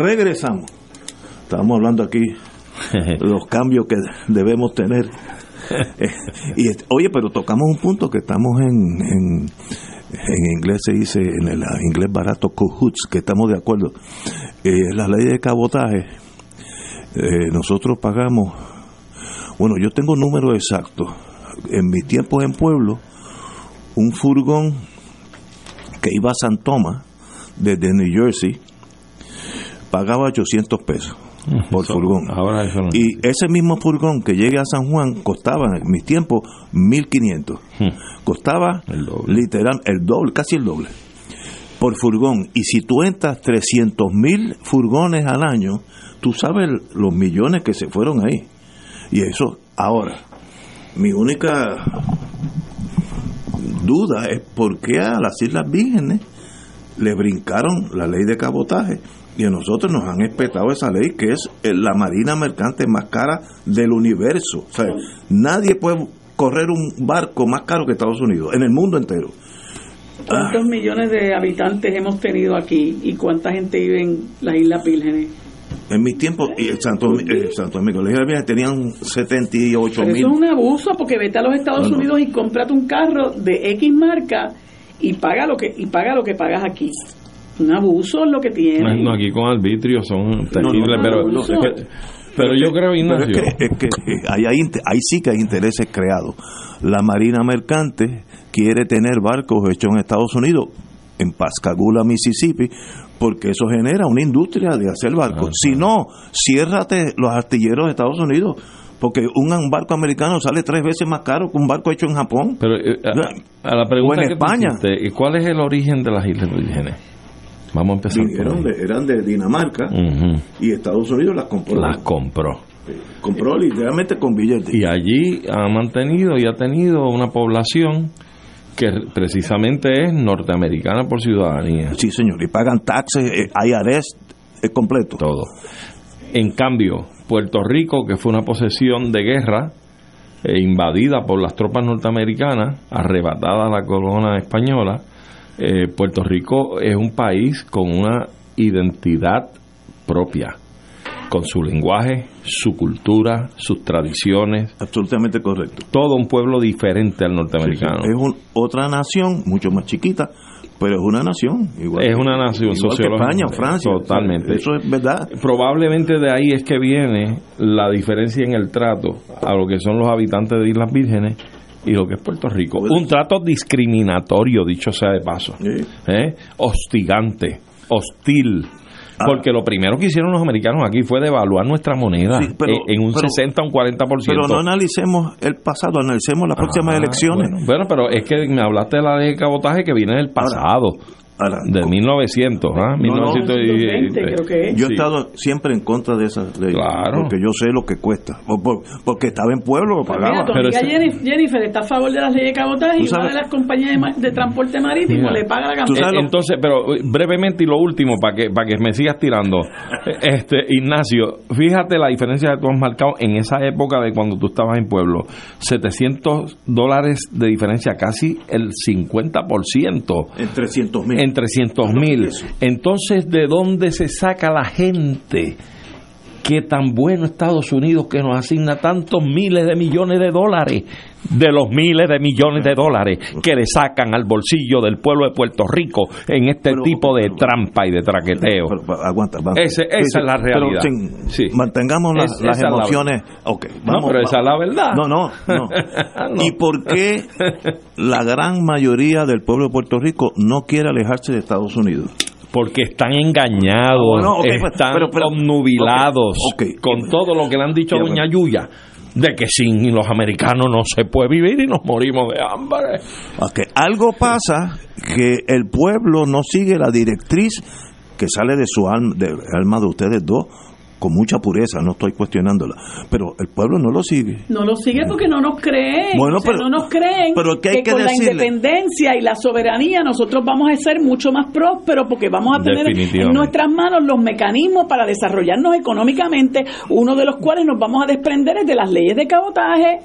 Regresamos. Estamos hablando aquí de los cambios que debemos tener. Eh, y oye, pero tocamos un punto que estamos en, en, en inglés se dice, en el inglés barato, cahoots, que estamos de acuerdo. Eh, la ley de cabotaje, eh, nosotros pagamos, bueno, yo tengo números exactos. En mis tiempos en pueblo, un furgón que iba a San Tomás, desde New Jersey, pagaba 800 pesos por Eso- furgón. Ahora eso no. Y ese mismo furgón que llegue a San Juan costaba en mis tiempos 1500. Costaba El doble. literal el doble, casi el doble por furgón. Y si tú entras 300 mil furgones al año, tú sabes los millones que se fueron ahí. Y eso, ahora, mi única duda es por qué a las Islas Vírgenes le brincaron la ley de cabotaje y a nosotros nos han espetado esa ley que es eh, la marina mercante más cara del universo. O sea, nadie puede correr un barco más caro que Estados Unidos, en el mundo entero. ¿Cuántos millones de habitantes hemos tenido aquí y cuánta gente vive en las Islas Vírgenes? En mis tiempos, y el Santo, el Santo Domingo, las Islas Vírgenes tenían 78 Pero mil. eso es un abuso porque vete a los Estados No, no. Unidos y cómprate un carro de X marca y paga lo que y paga lo que pagas aquí. Un abuso es lo que tiene. No, aquí con arbitrio son terribles, no, pero, no, no, pero, es que- pero yo creo, Pero Ignacio, es que, es que, eh, ahí, hay ahí sí que hay intereses creados. La Marina Mercante quiere tener barcos hechos en Estados Unidos, en Pascagoula, Mississippi, porque eso genera una industria de hacer barcos. Ah, si no, ciérrate los astilleros de Estados Unidos, porque un, barco americano sale tres veces más caro que un barco hecho en Japón. pero eh, a, a la pregunta O en que España. hiciste, ¿y ¿cuál es el origen de las Islas Vírgenes? Vamos a empezar por Eran de, eran de Dinamarca y Estados Unidos las compró. Las compró. compró literalmente con billetes. Y allí ha mantenido y ha tenido una población que precisamente es norteamericana por ciudadanía. Sí, señor, y pagan taxes, eh, IRS es completo. Todo. En cambio, Puerto Rico, que fue una posesión de guerra, eh, invadida por las tropas norteamericanas, arrebatada a la corona española, eh, Puerto Rico es un país con una identidad propia, con su lenguaje, su cultura, sus tradiciones, Absolutamente correcto. todo un pueblo diferente al norteamericano. Es un- otra nación, mucho más chiquita, pero es una nación. Igual Es que- una nación igual que España, Francia. totalmente. Eso es verdad. Probablemente de ahí es que viene la diferencia en el trato a lo que son los habitantes de Islas Vírgenes y lo que es Puerto Rico. Un trato discriminatorio, dicho sea de paso. ¿eh? Hostigante, hostil. Ah. Porque lo primero que hicieron los americanos aquí fue devaluar nuestra moneda Sí, pero- en, un pero- 60 a un 40%. Pero no analicemos el pasado, analicemos las próximas Ah, elecciones. Bueno, bueno, pero es que me hablaste de la de cabotaje que viene del pasado, Ahora, de 1900, ¿ah? No, no. 1920 creo que es. yo he sí. estado siempre en contra de esa ley. Claro. Porque yo sé lo que cuesta. Por- por- porque estaba en pueblo, lo Pues mira, pagaba. tu Pero Jennifer, Jennifer está a favor de las leyes de cabotaje y una sabes- de las compañías de, ma- de transporte marítimo Mira, le paga la campaña. lo- Entonces, pero eh, brevemente y lo último, para que, para que me sigas tirando. Este, Ignacio, fíjate la diferencia que tú has marcado en esa época de cuando tú estabas en pueblo. 700 dólares de diferencia, casi el 50%. En 300 mil. En 300 mil. Entonces, ¿de dónde se saca la gente? Que tan bueno Estados Unidos que nos asigna tantos miles de millones de dólares, de los miles de millones de dólares que le sacan al bolsillo del pueblo de Puerto Rico en este Pero- tipo de pero- trampa y de traqueteo. Pero, aguanta, aguanta. Ese- esa es la realidad. sin- Sí. Mantengamos las, Es- las esa es la emociones. ok, No, vamos, pero esa es la vamos. verdad. No, no, no. No. ¿Y por qué la gran mayoría del pueblo de Puerto Rico no quiere alejarse de Estados Unidos? Porque están engañados, Ah, bueno, pues, están pero- pero- obnubilados con todo lo que le han dicho a Doña. Yuya, de que sin los americanos no se puede vivir y nos morimos de hambre. Ok, Algo pasa que el pueblo no sigue la directriz que sale de su alma, del alma de ustedes dos, con mucha pureza, no estoy cuestionándola, pero el pueblo no lo sigue. No lo sigue porque no nos creen. Bueno, O sea, pero- no nos creen pero ¿qué hay que con decirle? la independencia y la soberanía nosotros vamos a ser mucho más prósperos porque vamos a tener en nuestras manos los mecanismos para desarrollarnos económicamente, uno de los cuales nos vamos a desprender es de las leyes de cabotaje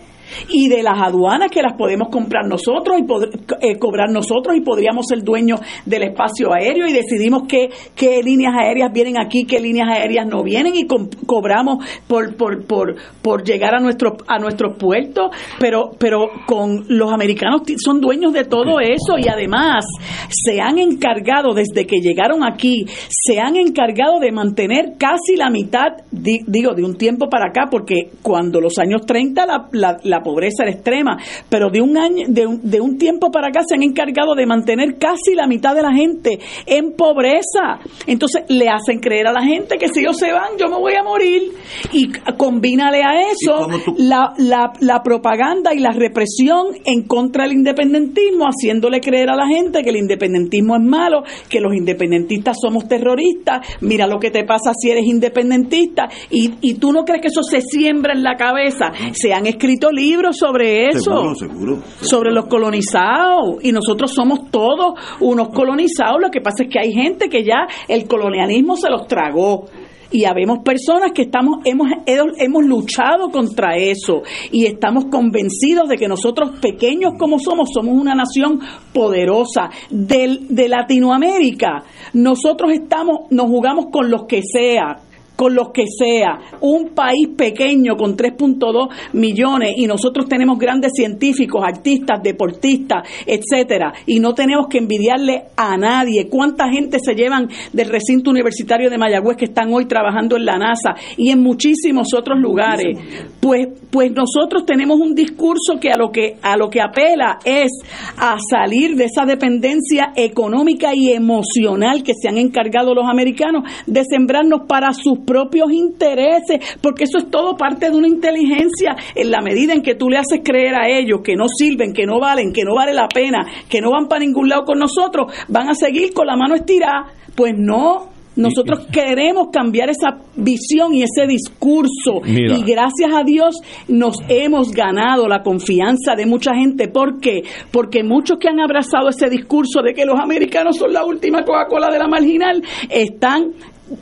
y de las aduanas que las podemos comprar nosotros y pod- eh, cobrar nosotros y podríamos ser dueños del espacio aéreo y decidimos qué, qué líneas aéreas vienen aquí, qué líneas aéreas no vienen y cobramos por, por, por, por llegar a nuestros a nuestros puertos, pero pero con los americanos son dueños de todo eso y además se han encargado desde que llegaron aquí, se han encargado de mantener casi la mitad, di- digo, de un tiempo para acá, porque cuando los años 30 la, la- la pobreza era extrema, pero de un año, de un, de un tiempo para acá se han encargado de mantener casi la mitad de la gente en pobreza. Entonces le hacen creer a la gente que si ellos se van, yo me voy a morir. Y combínale a eso la, la, la propaganda y la represión en contra del independentismo, haciéndole creer a la gente que el independentismo es malo, que los independentistas somos terroristas, mira lo que te pasa si eres independentista, y, y tú no crees que eso se siembra en la cabeza. Se han escrito libros sobre eso Seguro, seguro. sobre los colonizados y nosotros somos todos unos colonizados. Lo que pasa es que hay gente que ya el colonialismo se los tragó. Y habemos personas que estamos hemos, hemos luchado contra eso y estamos convencidos de que nosotros pequeños como somos somos una nación poderosa del, de Latinoamérica. Nosotros estamos nos jugamos con los que sea, con los que sea, un país pequeño con 3.2 millones y nosotros tenemos grandes científicos, artistas, deportistas, etcétera, y no tenemos que envidiarle a nadie. ¿Cuánta gente se llevan del recinto universitario de Mayagüez que están hoy trabajando en la NASA y en muchísimos otros lugares? Pues pues nosotros tenemos un discurso que a lo que a lo que apela es a salir de esa dependencia económica y emocional que se han encargado los americanos de sembrarnos para sus propios intereses, porque eso es todo parte de una inteligencia en la medida en que tú le haces creer a ellos que no sirven, que no valen, que no vale la pena, que no van para ningún lado con nosotros, van a seguir con la mano estirada. Pues no, nosotros queremos cambiar esa visión y ese discurso. Mira. Y gracias a Dios nos hemos ganado la confianza de mucha gente. ¿Por qué? Porque muchos que han abrazado ese discurso de que los americanos son la última Coca-Cola de la marginal están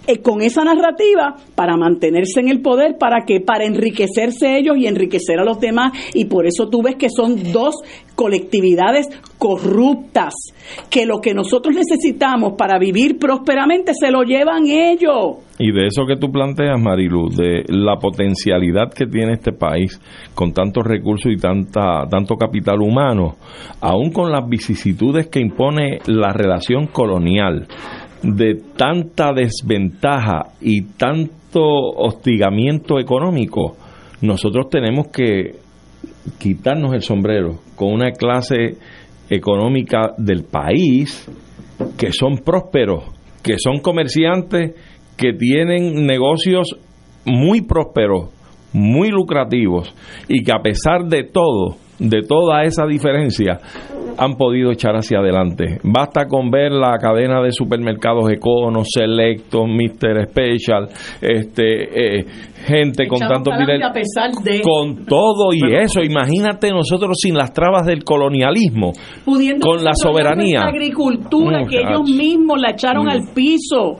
eh, con esa narrativa para mantenerse en el poder, para que para enriquecerse ellos y enriquecer a los demás y por eso tú ves que son dos colectividades corruptas, que lo que nosotros necesitamos para vivir prósperamente se lo llevan ellos. Y de eso que tú planteas, Marilu, de la potencialidad que tiene este país con tantos recursos y tanta, tanto capital humano, aún con las vicisitudes que impone la relación colonial, de tanta desventaja y tanto hostigamiento económico, nosotros tenemos que quitarnos el sombrero con una clase económica del país que son prósperos, que son comerciantes, que tienen negocios muy prósperos, muy lucrativos y que a pesar de todo, de toda esa diferencia, han podido echar hacia adelante. Basta con ver la cadena de supermercados Econo, Selecto, Mr. Special, este, eh, gente con Echamos tanto pa'lante dinero, a pesar de con todo y eso. Imagínate nosotros sin las trabas del colonialismo, pudiendo con la soberanía. nuestra agricultura que ellos mismos la echaron Mm. al piso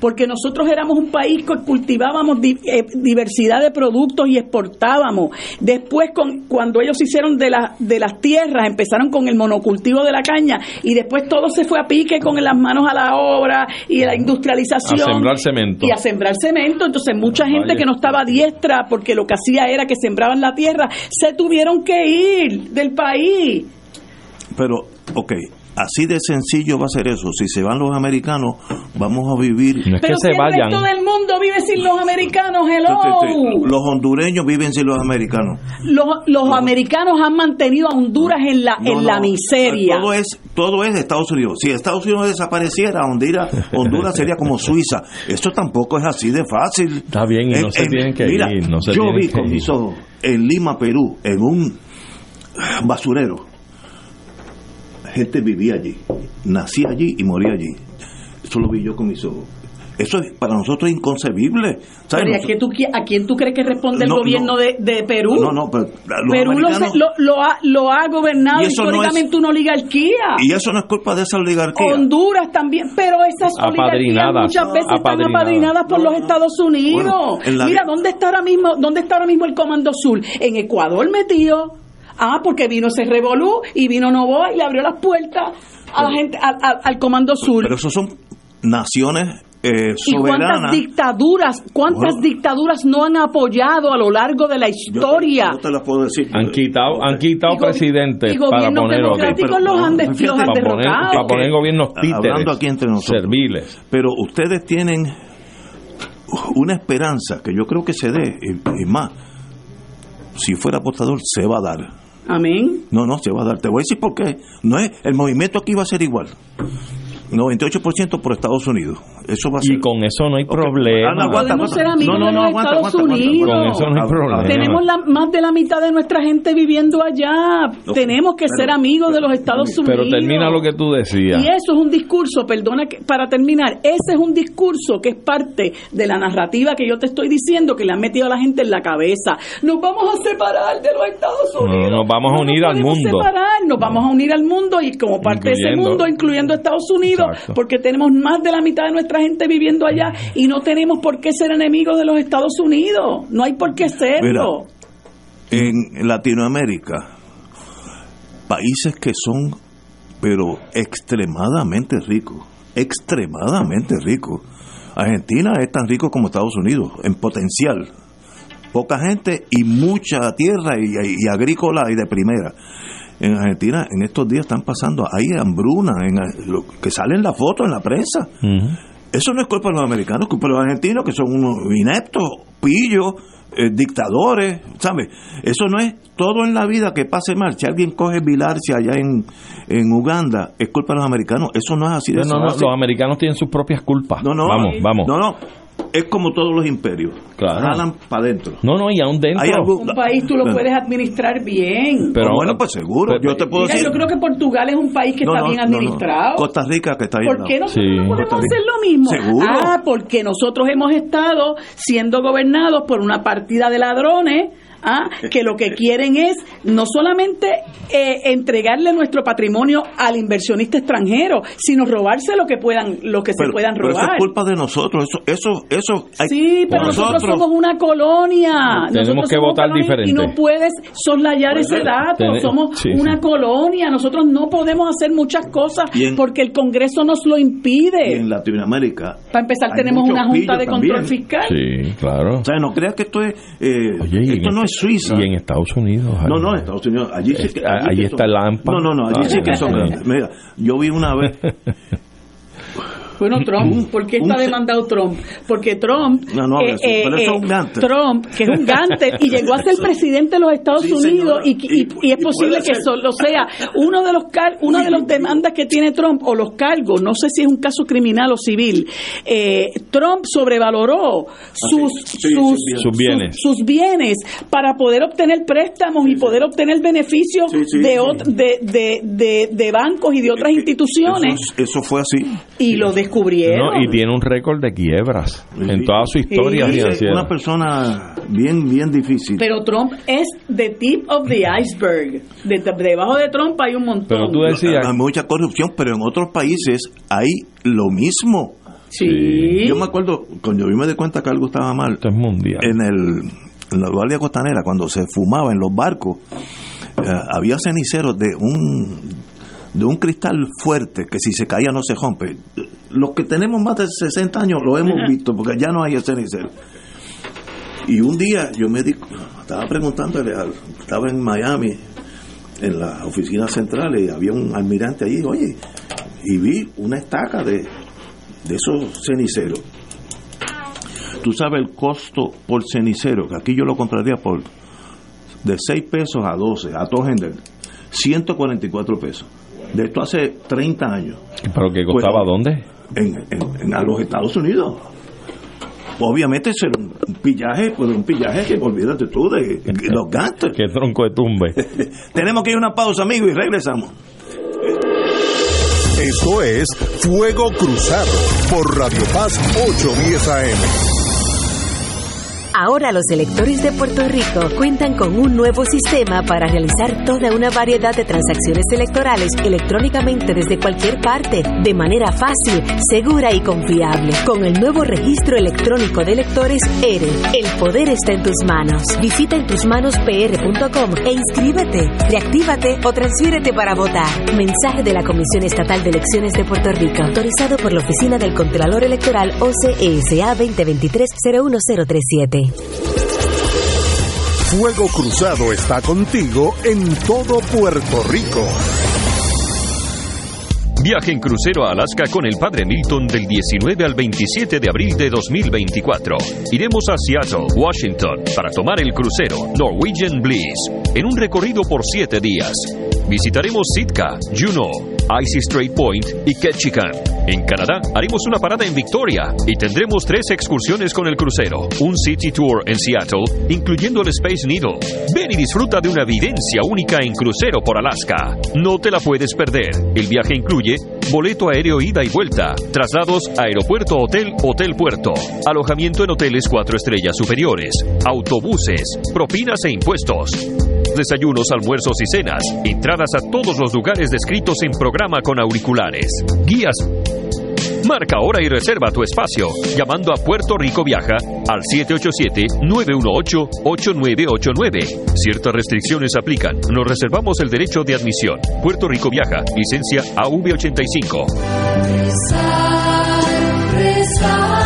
porque nosotros éramos un país que cultivábamos di- eh, diversidad de productos y exportábamos. Después, con, cuando ellos hicieron de, la- de las tierras, empezaron con el monocultivo de la caña y después todo se fue a pique con las manos a la obra y la industrialización. A sembrar cemento. Y a sembrar cemento. Entonces, mucha gente que no estaba diestra porque lo que hacía era que sembraban la tierra, se tuvieron que ir del país. Pero, ok, así de sencillo va a ser eso. Si se van los americanos, vamos a vivir. No es Pero que se si el vayan. resto del mundo vive sin los americanos, hello. Los hondureños viven sin los americanos. Los, los americanos han mantenido a Honduras en la, No, en la miseria. Todo es, todo es Estados Unidos. Si Estados Unidos desapareciera, Honduras, Honduras sería como Suiza. Eso tampoco es así de fácil. Está bien, y no se tienen que mira, ir, no se yo vi con mis ojos en Lima, Perú, en un basurero. Gente vivía allí, nacía allí y moría allí. Eso lo vi yo con mis ojos. Eso es para nosotros inconcebible. ¿Sabes? Pero ¿y a, qué tú qui- ¿A quién tú crees que responde el No, gobierno no. de, de Perú? No, no, pero los Perú lo, lo, lo ha, lo ha gobernado no históricamente una oligarquía. Y eso no es culpa de esa oligarquía. Honduras también, pero esas oligarquías muchas veces están Apadrinadas. por los Estados Unidos. Bueno, Mira, ¿dónde está ahora mismo, dónde está ahora mismo el Comando Sur? En Ecuador metido. Ah, porque vino ese revolú y vino Novoa y le abrió las puertas a la gente, al, al- al Comando Sur. Pero eso son naciones eh, ¿Y cuántas dictaduras, cuántas Bueno. dictaduras no han apoyado a lo largo de la Yo te- historia? yo te las puedo decir. Han quitado, han quitado Y presidentes y para gobiernos poner democráticos los han, los han Para poner, para poner gobiernos Hablando títeres, aquí entre nosotros. serviles. Pero ustedes tienen una esperanza que yo creo que se dé, y, y más, si fuera apostador, se va a dar. Amén. No, no, se va a dar. Te voy a decir por qué. No es, el movimiento aquí va a ser igual. 98% por Estados Unidos. Eso va a ser. Y con eso no hay problema. Ana, aguanta, Podemos aguanta. ser amigos No, no, de no, los aguanta, Estados aguanta, aguanta. Unidos. Con eso no hay problema. Tenemos la, más de la mitad de nuestra gente viviendo allá. Tenemos que pero- ser amigos de los Estados Unidos. Pero termina lo que tú decías. Y eso es un discurso, perdona que, para terminar, ese es un discurso que es parte de la narrativa que yo te estoy diciendo que le han metido a la gente en la cabeza. Nos vamos a separar de los Estados No, Unidos. nos vamos a No unir al mundo. separar, nos vamos a unir al mundo y como parte de ese mundo, incluyendo Estados Unidos, Exacto. porque tenemos más de la mitad de nuestra gente viviendo allá y no tenemos por qué ser enemigos de los Estados Unidos. No hay por qué serlo. en Latinoamérica, países que son, pero extremadamente ricos, extremadamente ricos. Argentina es tan rico como Estados Unidos, en potencial. Poca gente y mucha tierra y, y agrícola y de primera. En Argentina en estos días están pasando, hay hambruna, en, lo que sale en la foto en la prensa. Eso no es culpa de los americanos, es culpa de los argentinos que son unos ineptos, pillos, eh, dictadores, ¿sabes? Eso no es todo en la vida que pase mal. Si alguien coge bilarcia allá en, en Uganda, es culpa de los americanos. Eso no es así de No, no, no, los americanos tienen sus propias culpas. No, no, vamos, vamos. No, no. Es como todos los imperios. Claro. Jalan para adentro. No, no, y aún dentro. Hay algo- Un país tú lo puedes administrar bien. Pero- bueno, pues seguro. pero- yo te puedo Mira, decir. yo creo que Portugal es un país que No, está no, bien no, no. administrado. Costa Rica que está ahí. al ¿Por qué nosotros Sí. no podemos hacer lo mismo? Seguro. Ah, porque nosotros hemos estado siendo gobernados por una partida de ladrones. Ah, que lo que quieren es no solamente eh, entregarle nuestro patrimonio al inversionista extranjero, sino robarse lo que puedan, lo que se puedan pero eso robar. es culpa de nosotros. Eso, eso, eso. hay- Sí, pero nosotros, somos una colonia. Tenemos Nosotros que votar diferente. Y no puedes soslayar Pues, ese dato. Somos sí, una sí. colonia. Nosotros no podemos hacer muchas cosas en- porque el Congreso nos lo Y impide. en Latinoamérica. Para empezar, tenemos una junta de control también. fiscal. Sí, claro. O sea, no creas que esto es. eh, Oye, esto no este- es Suiza. Y en Estados Unidos. No, no, Estados Unidos. Allí sí que. Está- allí allí está son- el AMPA. No, no, no, allí Ah, sí que son. sí. grandes. Mira, yo vi una vez. Bueno, Trump, ¿por qué está demandado Trump? Porque Trump, No, no, eh, eso- pero eso es un eh, gante. Trump, que es un gante y llegó a ser presidente de los Estados Sí, Unidos y, y- Y- y es posible que ser. eso lo sea. Uno de los car una de las demandas que tiene Trump o los cargos, no sé si es un caso criminal o civil, eh, Trump sobrevaloró sus sí, sí, sus, bienes. sus bienes para poder obtener préstamos y poder obtener beneficios Sí, sí, de, de, de, de, de bancos y de otras instituciones Eso, eso fue así. y lo descubrieron. No, y tiene un récord de quiebras en toda su historia Sí. Financiera. una persona bien, bien difícil. Pero Trump es the tip of the iceberg. De- de- debajo de Trump hay un montón. Pero tú decías, Hay mucha corrupción, pero en otros países hay lo mismo. sí. Yo me acuerdo, cuando yo me di cuenta que algo estaba mal, esto es mundial. en, el, en la guardia costanera, cuando se fumaba en los barcos, eh, había ceniceros de un de un cristal fuerte que si se caía no se rompe. Los que tenemos más de 60 años lo hemos visto porque ya no hay cenicero. Y un día yo me di, estaba preguntándole, al- estaba en Miami, en la oficina central, y había un almirante allí, oye, y vi una estaca de, de esos ceniceros. Tú sabes el costo por cenicero, que aquí yo lo compraría por de 6 pesos a 12, a Tojender, 144 pesos. De esto hace 30 años, ¿Pero que costaba Pues, dónde? en, en- en- a los Estados Unidos. Obviamente es un un pillaje, pues un pillaje que olvídate tú de, de los gastos. Que tronco de tumbe. Tenemos que ir a una pausa, amigo, y regresamos. Esto es Fuego Cruzado por Radio Paz 810 AM. Ahora los electores de Puerto Rico cuentan con un nuevo sistema para realizar toda una variedad de transacciones electorales electrónicamente desde cualquier parte, de manera fácil, segura y confiable. Con el nuevo registro electrónico de electores ERE, el poder está en tus manos. Visita entusmanospr.com e inscríbete, reactívate o transfiérete para votar. Mensaje de la Comisión Estatal de Elecciones de Puerto Rico, autorizado por la Oficina del Contralor Electoral OCESA 2023-01037. Fuego Cruzado está contigo en todo Puerto Rico. Viaje en crucero a Alaska con el Padre Milton del 19 al 27 de abril de 2024. Iremos a Seattle, Washington, para tomar el crucero Norwegian Bliss en un recorrido por siete días. Visitaremos Sitka, Juneau, Icy Strait Point y Ketchikan. En Canadá haremos una parada en Victoria y tendremos tres excursiones con el crucero. Un City Tour en Seattle, incluyendo el Space Needle. Ven y disfruta de una vivencia única en crucero por Alaska. No te la puedes perder. El viaje incluye boleto aéreo ida y vuelta, traslados aeropuerto hotel hotel puerto, alojamiento en hoteles cuatro estrellas superiores, autobuses, propinas e impuestos desayunos, almuerzos y cenas, entradas a todos los lugares descritos en programa con auriculares, guías. Marca ahora y reserva tu espacio llamando a Puerto Rico Viaja al 787-918-8989. Ciertas restricciones aplican. Nos reservamos el derecho de admisión. Puerto Rico Viaja, licencia AV85. Rezar, rezar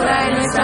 de nuestra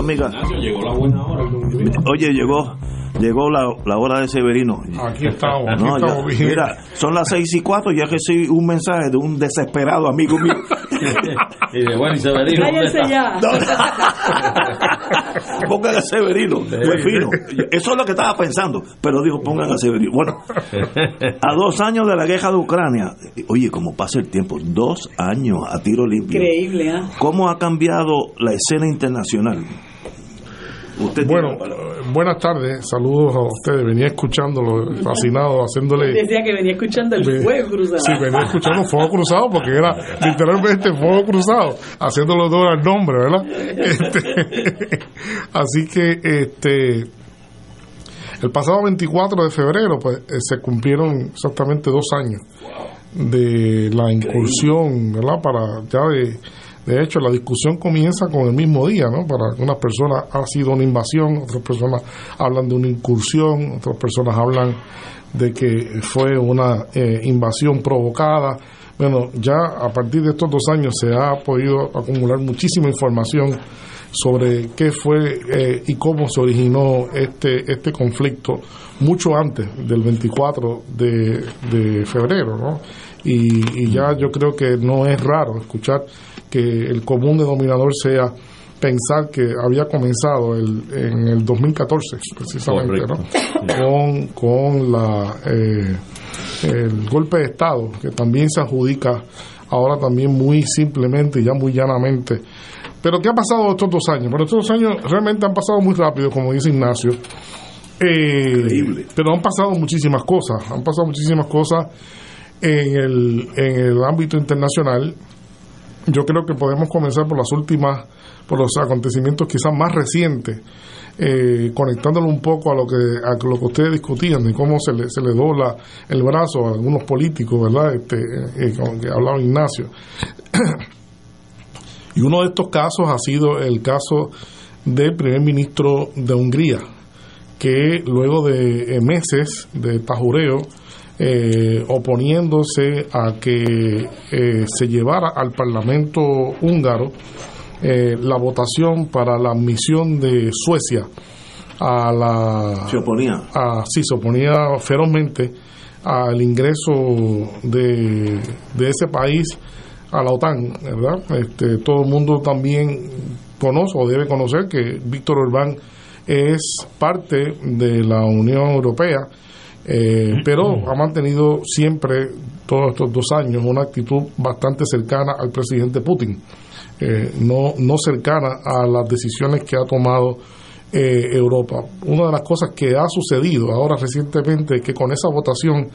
Amigas. Llegó la buena hora. Oye, llegó llegó la, la hora de Severino. Aquí estamos, aquí No, estamos mira, son las seis y cuatro, ya recibí un mensaje de un desesperado amigo mío. Y de bueno, y Severino. ¿dónde Cállense ya. pongan a Severino, fue fino. Eso es lo que estaba pensando, pero dijo, pongan a Severino. Bueno, a dos años de la guerra de Ucrania, oye, como pasa el tiempo, dos años a tiro limpio. Increíble, ¿ah? ¿Cómo ha cambiado la escena internacional? Usted Bueno, buenas tardes, saludos a ustedes. Venía escuchándolo, fascinado, haciéndole. Decía que venía escuchando el fuego cruzado. Sí, venía escuchando Fuego Cruzado porque era literalmente Fuego Cruzado, haciéndolo todo al nombre, ¿verdad? Este, así que este el pasado 24 de febrero pues eh, se cumplieron exactamente dos años de la incursión, ¿verdad? Para ya de, de hecho la discusión comienza con el mismo día, ¿no? Para unas personas ha sido una invasión, otras personas hablan de una incursión, otras personas hablan de que fue una eh, invasión provocada. Bueno, ya a partir de estos dos años se ha podido acumular muchísima información sobre qué fue eh, y cómo se originó este este conflicto mucho antes del 24 de, de febrero, ¿no? Y, y ya yo creo que no es raro escuchar que el común denominador sea pensar que había comenzado el, en el 2014 precisamente, ¿no? Con, con la eh, el golpe de Estado que también se adjudica ahora también muy simplemente y ya muy llanamente pero ¿qué ha pasado estos dos años? Bueno, estos dos años realmente han pasado muy rápido, como dice Ignacio. Eh, pero han pasado muchísimas cosas. Han pasado muchísimas cosas en el, en el ámbito internacional. Yo creo que podemos comenzar por las últimas, por los acontecimientos quizás más recientes, eh, conectándolo un poco a lo que a lo que ustedes discutían de cómo se le, se le dobla el brazo a algunos políticos, ¿verdad? Este, eh, como que hablaba Ignacio. Y uno de estos casos ha sido el caso del primer ministro de Hungría, que luego de eh, meses de tajureo, eh, oponiéndose a que eh, se llevara al Parlamento húngaro eh, la votación para la admisión de Suecia a la... Se oponía. a- sí, se oponía ferozmente al ingreso de, de ese país a la OTAN, ¿verdad? Este, todo el mundo también conoce o debe conocer que Víctor Orbán es parte de la Unión Europea, eh, pero ha mantenido siempre, todos estos dos años, una actitud bastante cercana al presidente Putin, eh, no, no cercana a las decisiones que ha tomado eh, Europa. Una de las cosas que ha sucedido ahora recientemente es que con esa votación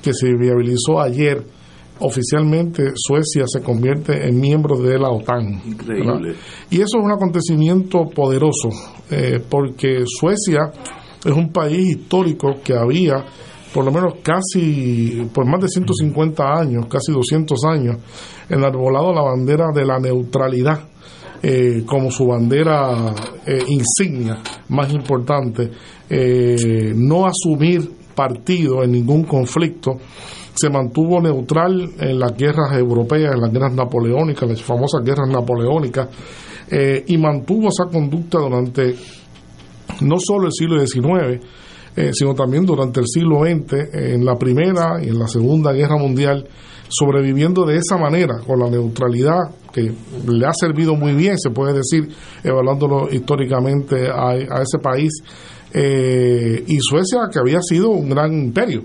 que se viabilizó ayer, oficialmente Suecia se convierte en miembro de la OTAN. Increíble. ¿verdad? Y eso es un acontecimiento poderoso, eh, porque Suecia es un país histórico que había por lo menos casi, por más de 150 años, casi 200 años, enarbolado la bandera de la neutralidad eh, como su bandera eh, insignia más importante, eh, no asumir partido en ningún conflicto, se mantuvo neutral en las guerras europeas, en las guerras napoleónicas, las famosas guerras napoleónicas, y mantuvo esa conducta durante no solo el siglo XIX, eh, sino también durante el siglo XX, eh, en la Primera y en la Segunda Guerra Mundial, sobreviviendo de esa manera, con la neutralidad que le ha servido muy bien, se puede decir, evaluándolo históricamente a, a ese país, eh, y Suecia, que había sido un gran imperio.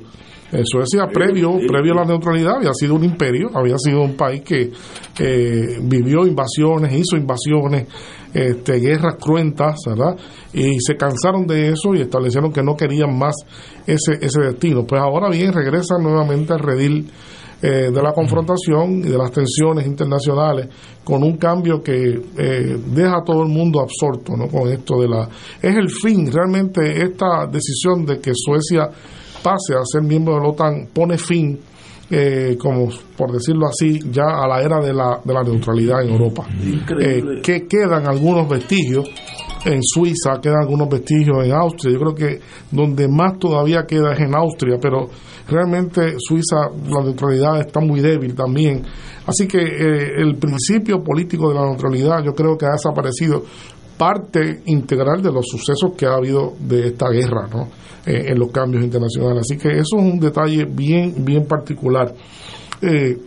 Eh, Suecia, previo, previo a la neutralidad, había sido un imperio, había sido un país que eh, vivió invasiones, hizo invasiones, este, guerras cruentas, ¿verdad? Y se cansaron de eso y establecieron que no querían más ese, ese destino. Pues ahora bien, regresan nuevamente al redil eh, de la confrontación y de las tensiones internacionales con un cambio que eh, deja a todo el mundo absorto ¿no? con esto de la es el fin realmente esta decisión de que Suecia pase a ser miembro de la OTAN pone fin eh, como por decirlo así ya a la era de la, de la neutralidad en Europa. Eh, que quedan algunos vestigios en Suiza, quedan algunos vestigios en Austria. Yo creo que donde más todavía queda es en Austria, pero realmente Suiza, la neutralidad está muy débil también. Así que eh, el principio político de la neutralidad yo creo que ha desaparecido parte integral de los sucesos que ha habido de esta guerra ¿no? Eh, en los cambios internacionales. Así que eso es un detalle bien, bien particular. Eh,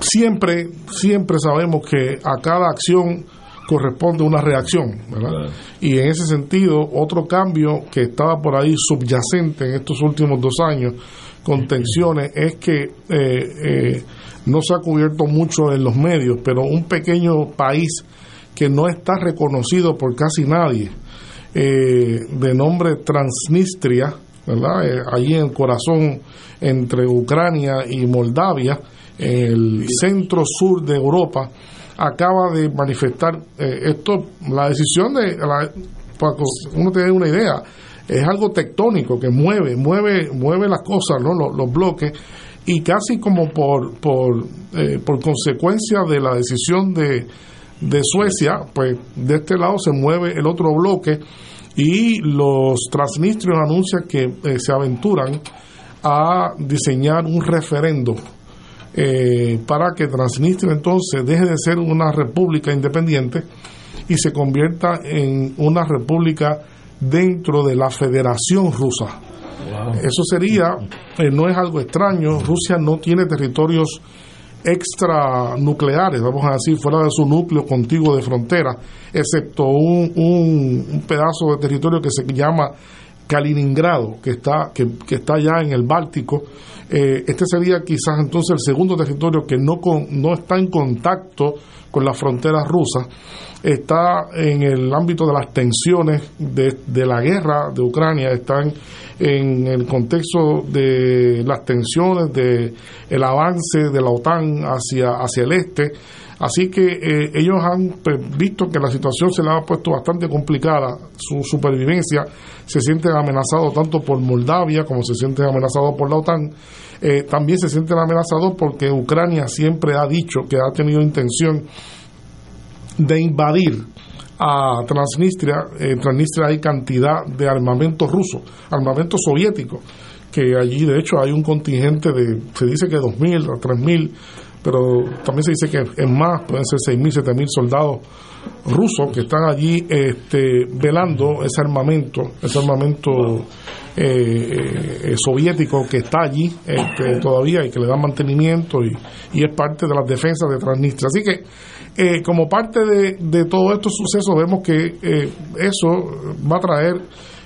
siempre, siempre sabemos que a cada acción corresponde una reacción, ¿verdad? Y en ese sentido, otro cambio que estaba por ahí subyacente en estos últimos dos años con tensiones es que eh, eh, no se ha cubierto mucho en los medios, pero un pequeño país que no está reconocido por casi nadie, eh, de nombre Transnistria, ¿verdad? Eh, allí en el corazón entre Ucrania y Moldavia, el centro sur de Europa, acaba de manifestar eh, esto, la decisión de, la, para que uno tenga una idea, es algo tectónico que mueve, mueve, mueve las cosas, ¿no? los, los bloques, y casi como por, por, eh, por consecuencia de la decisión de, de Suecia, pues de este lado se mueve el otro bloque y los transnistrios anuncian que eh, se aventuran a diseñar un referendo eh, para que Transnistria entonces deje de ser una república independiente y se convierta en una república dentro de la Federación Rusa. Eso sería, eh, no es algo extraño, Rusia no tiene territorios extranucleares, vamos a decir, fuera de su núcleo contiguo de frontera, excepto un, un, un pedazo de territorio que se llama Kaliningrado, que está, que, está ya en el Báltico. Eh, este sería quizás entonces el segundo territorio que no, con, no está en contacto con las fronteras rusas, está en el ámbito de las tensiones de, de la guerra de Ucrania, está en, en el contexto de las tensiones de el avance de la OTAN hacia, hacia el este. Así que eh, ellos han pues, visto que la situación se le ha puesto bastante complicada, su supervivencia, se sienten amenazados tanto por Moldavia como se sienten amenazados por la OTAN. Eh, también se sienten amenazados porque Ucrania siempre ha dicho que ha tenido intención de invadir a Transnistria. En Transnistria hay cantidad de armamento ruso, armamento soviético, que allí de hecho hay un contingente de, se dice que 2.000 a 3.000, pero también se dice que es más, pueden ser 6.000, 7.000 soldados rusos que están allí este, velando ese armamento, ese armamento eh, eh, soviético que está allí este, todavía y que le da mantenimiento y, y es parte de las defensas de Transnistria. Así que eh, como parte de, de todos estos sucesos vemos que eh, eso va a traer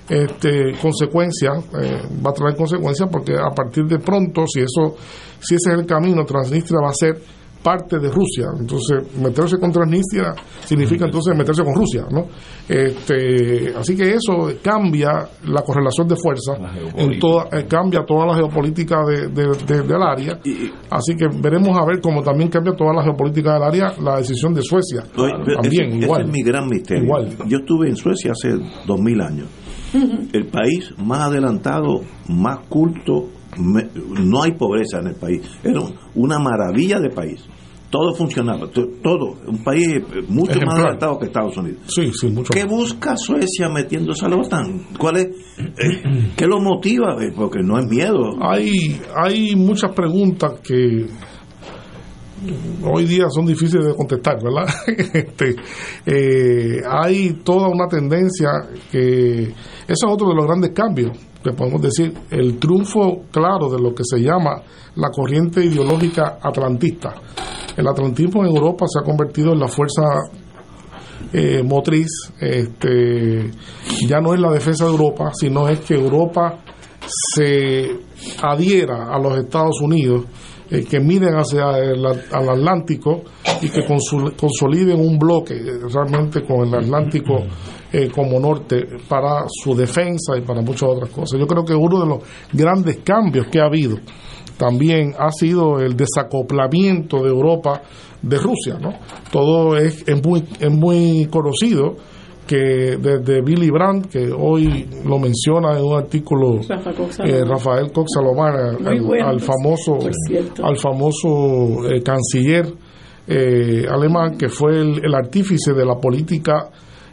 este, consecuencias, eh, va a traer consecuencias porque a partir de pronto, si eso, si ese es el camino, Transnistria va a ser parte de Rusia. Entonces, meterse con Transnistria significa entonces meterse con Rusia, ¿no? Este, así que eso cambia la correlación de fuerza, en toda, eh, cambia toda la geopolítica de, de- de- del área. Así que veremos a ver cómo también cambia toda la geopolítica del área la decisión de Suecia. Oye, también, ese, ese igual. es mi gran misterio. Igual. Yo estuve en Suecia hace dos mil años. El país más adelantado, más culto, me- no hay pobreza en el país. Era una maravilla de país. Todo funcionaba, to- todo. Un país eh, mucho más adelantado que Estados Unidos. Sí, sí, mucho ¿Qué busca Suecia metiéndose a la OTAN? ¿Cuál es? eh, ¿Qué lo motiva? Eh, Porque no es miedo. Hay, hay muchas preguntas que hoy día son difíciles de contestar, ¿verdad? este, eh, hay toda una tendencia que eso es otro de los grandes cambios que podemos decir, el triunfo claro de lo que se llama la corriente ideológica atlantista. El atlantismo en Europa se ha convertido en la fuerza eh, motriz, este, ya no es la defensa de Europa, sino es que Europa se adhiera a los Estados Unidos, eh, que miren hacia el, al Atlántico y que consoliden un bloque eh, realmente con el Atlántico eh, como norte para su defensa y para muchas otras cosas. Yo creo que uno de los grandes cambios que ha habido también ha sido el desacoplamiento de Europa de Rusia, ¿no? Todo es, es muy es muy conocido que desde Billy Brandt, que hoy lo menciona en un artículo Rafa eh. Rafael Cox Salomán, Muy al, bueno, al famoso al famoso eh, canciller eh, alemán que fue el, el artífice de la política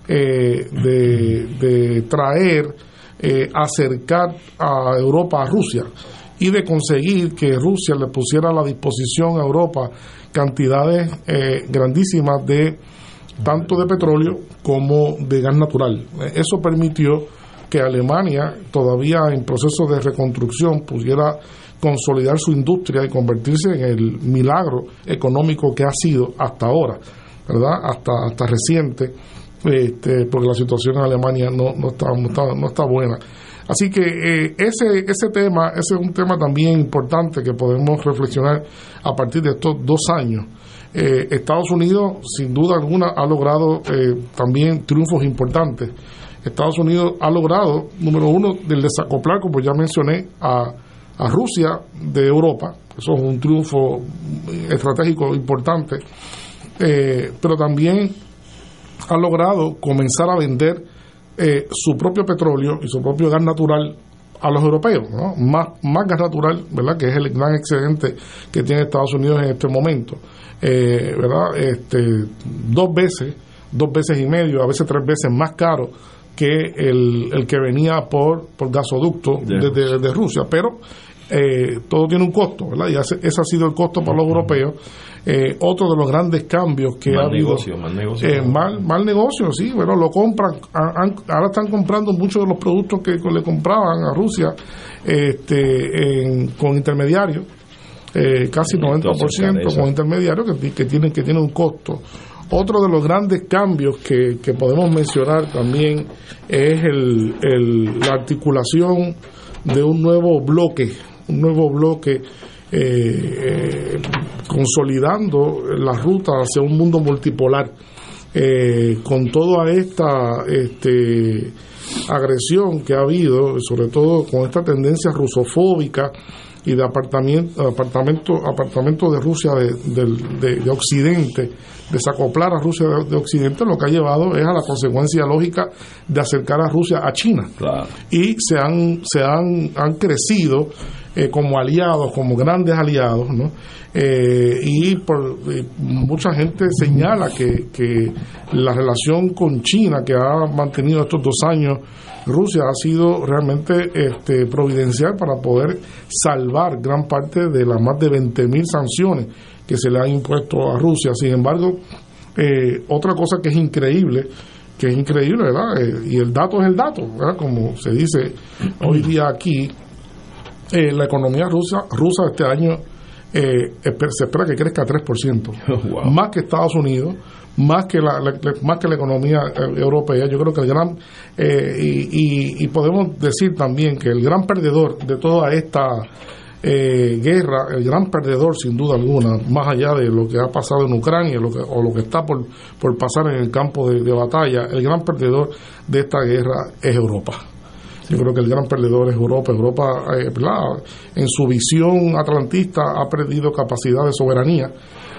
eh, de, de traer, acercar a Europa a Rusia y de conseguir que Rusia le pusiera a la disposición a Europa cantidades eh, grandísimas de tanto de petróleo como de gas natural. Eso permitió que Alemania, todavía en proceso de reconstrucción, pudiera consolidar su industria y convertirse en el milagro económico que ha sido hasta ahora, ¿verdad? Hasta, hasta reciente, este, porque la situación en Alemania no, no, está, no, está, no está buena. Así que eh, ese, ese tema, ese es un tema también importante que podemos reflexionar a partir de estos dos años. Eh, Estados Unidos, sin duda alguna, ha logrado eh, también triunfos importantes. Estados Unidos ha logrado, número uno, del desacoplar, como ya mencioné, a, a Rusia de Europa. Eso es un triunfo estratégico importante. Eh, pero también ha logrado comenzar a vender eh, su propio petróleo y su propio gas natural a los europeos, más, más gas natural, ¿verdad? que es el gran excedente que tiene Estados Unidos en este momento. Eh, ¿verdad? Este, dos veces, dos veces y medio, a veces tres veces más caro que el, el que venía por, por gasoducto desde de Rusia, pero eh, todo tiene un costo, ¿verdad? Y ese, ese ha sido el costo para los europeos. Eh, otro de los grandes cambios que Mal ha habido. negocio, mal negocio. Eh, mal, mal negocio, sí, bueno, lo compran. han- ahora están comprando muchos de los productos que le compraban a Rusia este, en- con intermediarios, eh, casi 90% entonces, con intermediarios que, que, tienen, que tienen un costo. Otro de los grandes cambios que, que podemos mencionar también es el, el- la articulación de un nuevo bloque, un nuevo bloque eh, eh, consolidando la ruta hacia un mundo multipolar. Eh, con toda esta este, agresión que ha habido, sobre todo con esta tendencia rusofóbica y de apartamento, apartamento, apartamento de Rusia de, de- de Occidente, desacoplar a Rusia de, de Occidente, lo que ha llevado es a la consecuencia lógica de acercar a Rusia a China. Y se han, se han, han crecido eh, como aliados, como grandes aliados, ¿no? Eh, y por, eh, mucha gente señala que, que la relación con China que ha mantenido estos dos años Rusia ha sido realmente este, providencial para poder salvar gran parte de las más de 20.000 sanciones que se le han impuesto a Rusia. Sin embargo, eh, otra cosa que es increíble, que es increíble, ¿verdad? Y el dato es el dato, ¿verdad? Como se dice hoy día aquí, eh, la economía rusa, rusa este año eh, se espera que crezca 3%, más que Estados Unidos, más que la, más que la economía eh, europea. Yo creo que el gran eh, y, y- y podemos decir también que el gran perdedor de toda esta eh, guerra, el gran perdedor sin duda alguna, más allá de lo que ha pasado en Ucrania lo que, o lo que está por, por pasar en el campo de, de batalla, el gran perdedor de esta guerra es Europa. Yo creo que el gran perdedor es Europa. Europa, eh, en su visión atlantista, ha perdido capacidad de soberanía,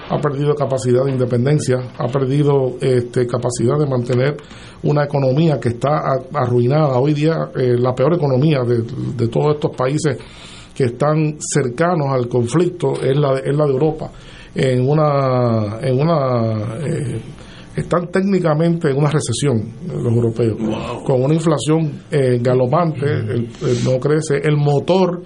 ha perdido capacidad de independencia, ha perdido este, capacidad de mantener una economía que está arruinada. Hoy día, eh, la peor economía de, de todos estos países que están cercanos al conflicto es la de, es la de Europa. En una, en una eh, están técnicamente en una recesión eh, los europeos, con una inflación eh, galopante, el- el no crece, el motor,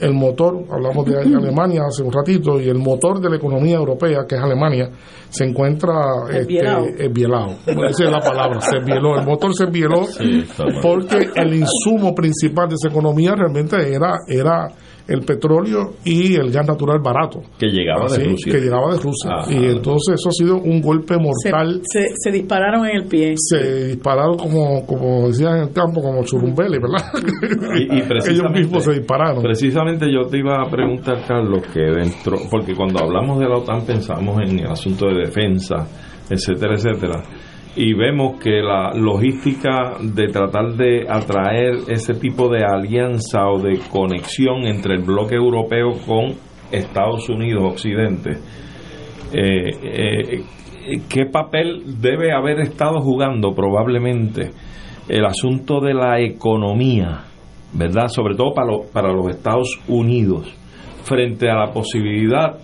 el motor, hablamos de Alemania hace un ratito, y el motor de la economía europea, que es Alemania, se encuentra Esbielado. este, esbielado. Esa es la palabra, se esbieló, el motor se Sí, mal. porque el insumo principal de esa economía realmente era, era el petróleo y el gas natural barato. Que llegaba de Rusia. Que llegaba de Rusia. Y entonces eso ha sido un golpe Se, mortal. Se, se dispararon en el pie. Se dispararon como, como decían en el campo, como churumbeli, ¿verdad? Y, y Ellos precisamente, mismos se dispararon. Precisamente yo te iba a preguntar, Carlos, que dentro, porque cuando hablamos de la OTAN pensamos en el asunto de defensa, etcétera, etcétera, y vemos que la logística de tratar de atraer ese tipo de alianza o de conexión entre el bloque europeo con Estados Unidos, Occidente, eh, eh, ¿qué papel debe haber estado jugando probablemente el asunto de la economía, ¿verdad? Sobre todo para, para los Estados Unidos, frente a la posibilidad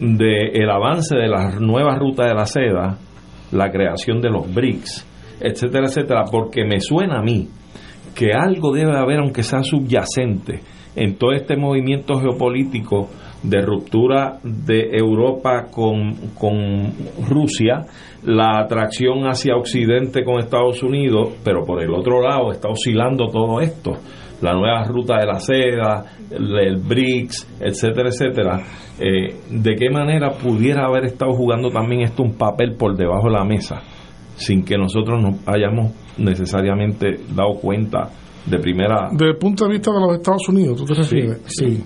de el avance de la nueva ruta de la seda, la creación de los BRICS, etcétera, etcétera, porque me suena a mí que algo debe haber, aunque sea subyacente, en todo este movimiento geopolítico de ruptura de Europa con, con Rusia, la atracción hacia Occidente con Estados Unidos, pero por el otro lado está oscilando todo esto, la nueva ruta de la seda, el, el BRICS, etcétera, etcétera. Eh, ¿De qué manera pudiera haber estado jugando también esto un papel por debajo de la mesa, sin que nosotros nos hayamos necesariamente dado cuenta de primera... Desde el punto de vista de los Estados Unidos, ¿tú te refieres? Sí.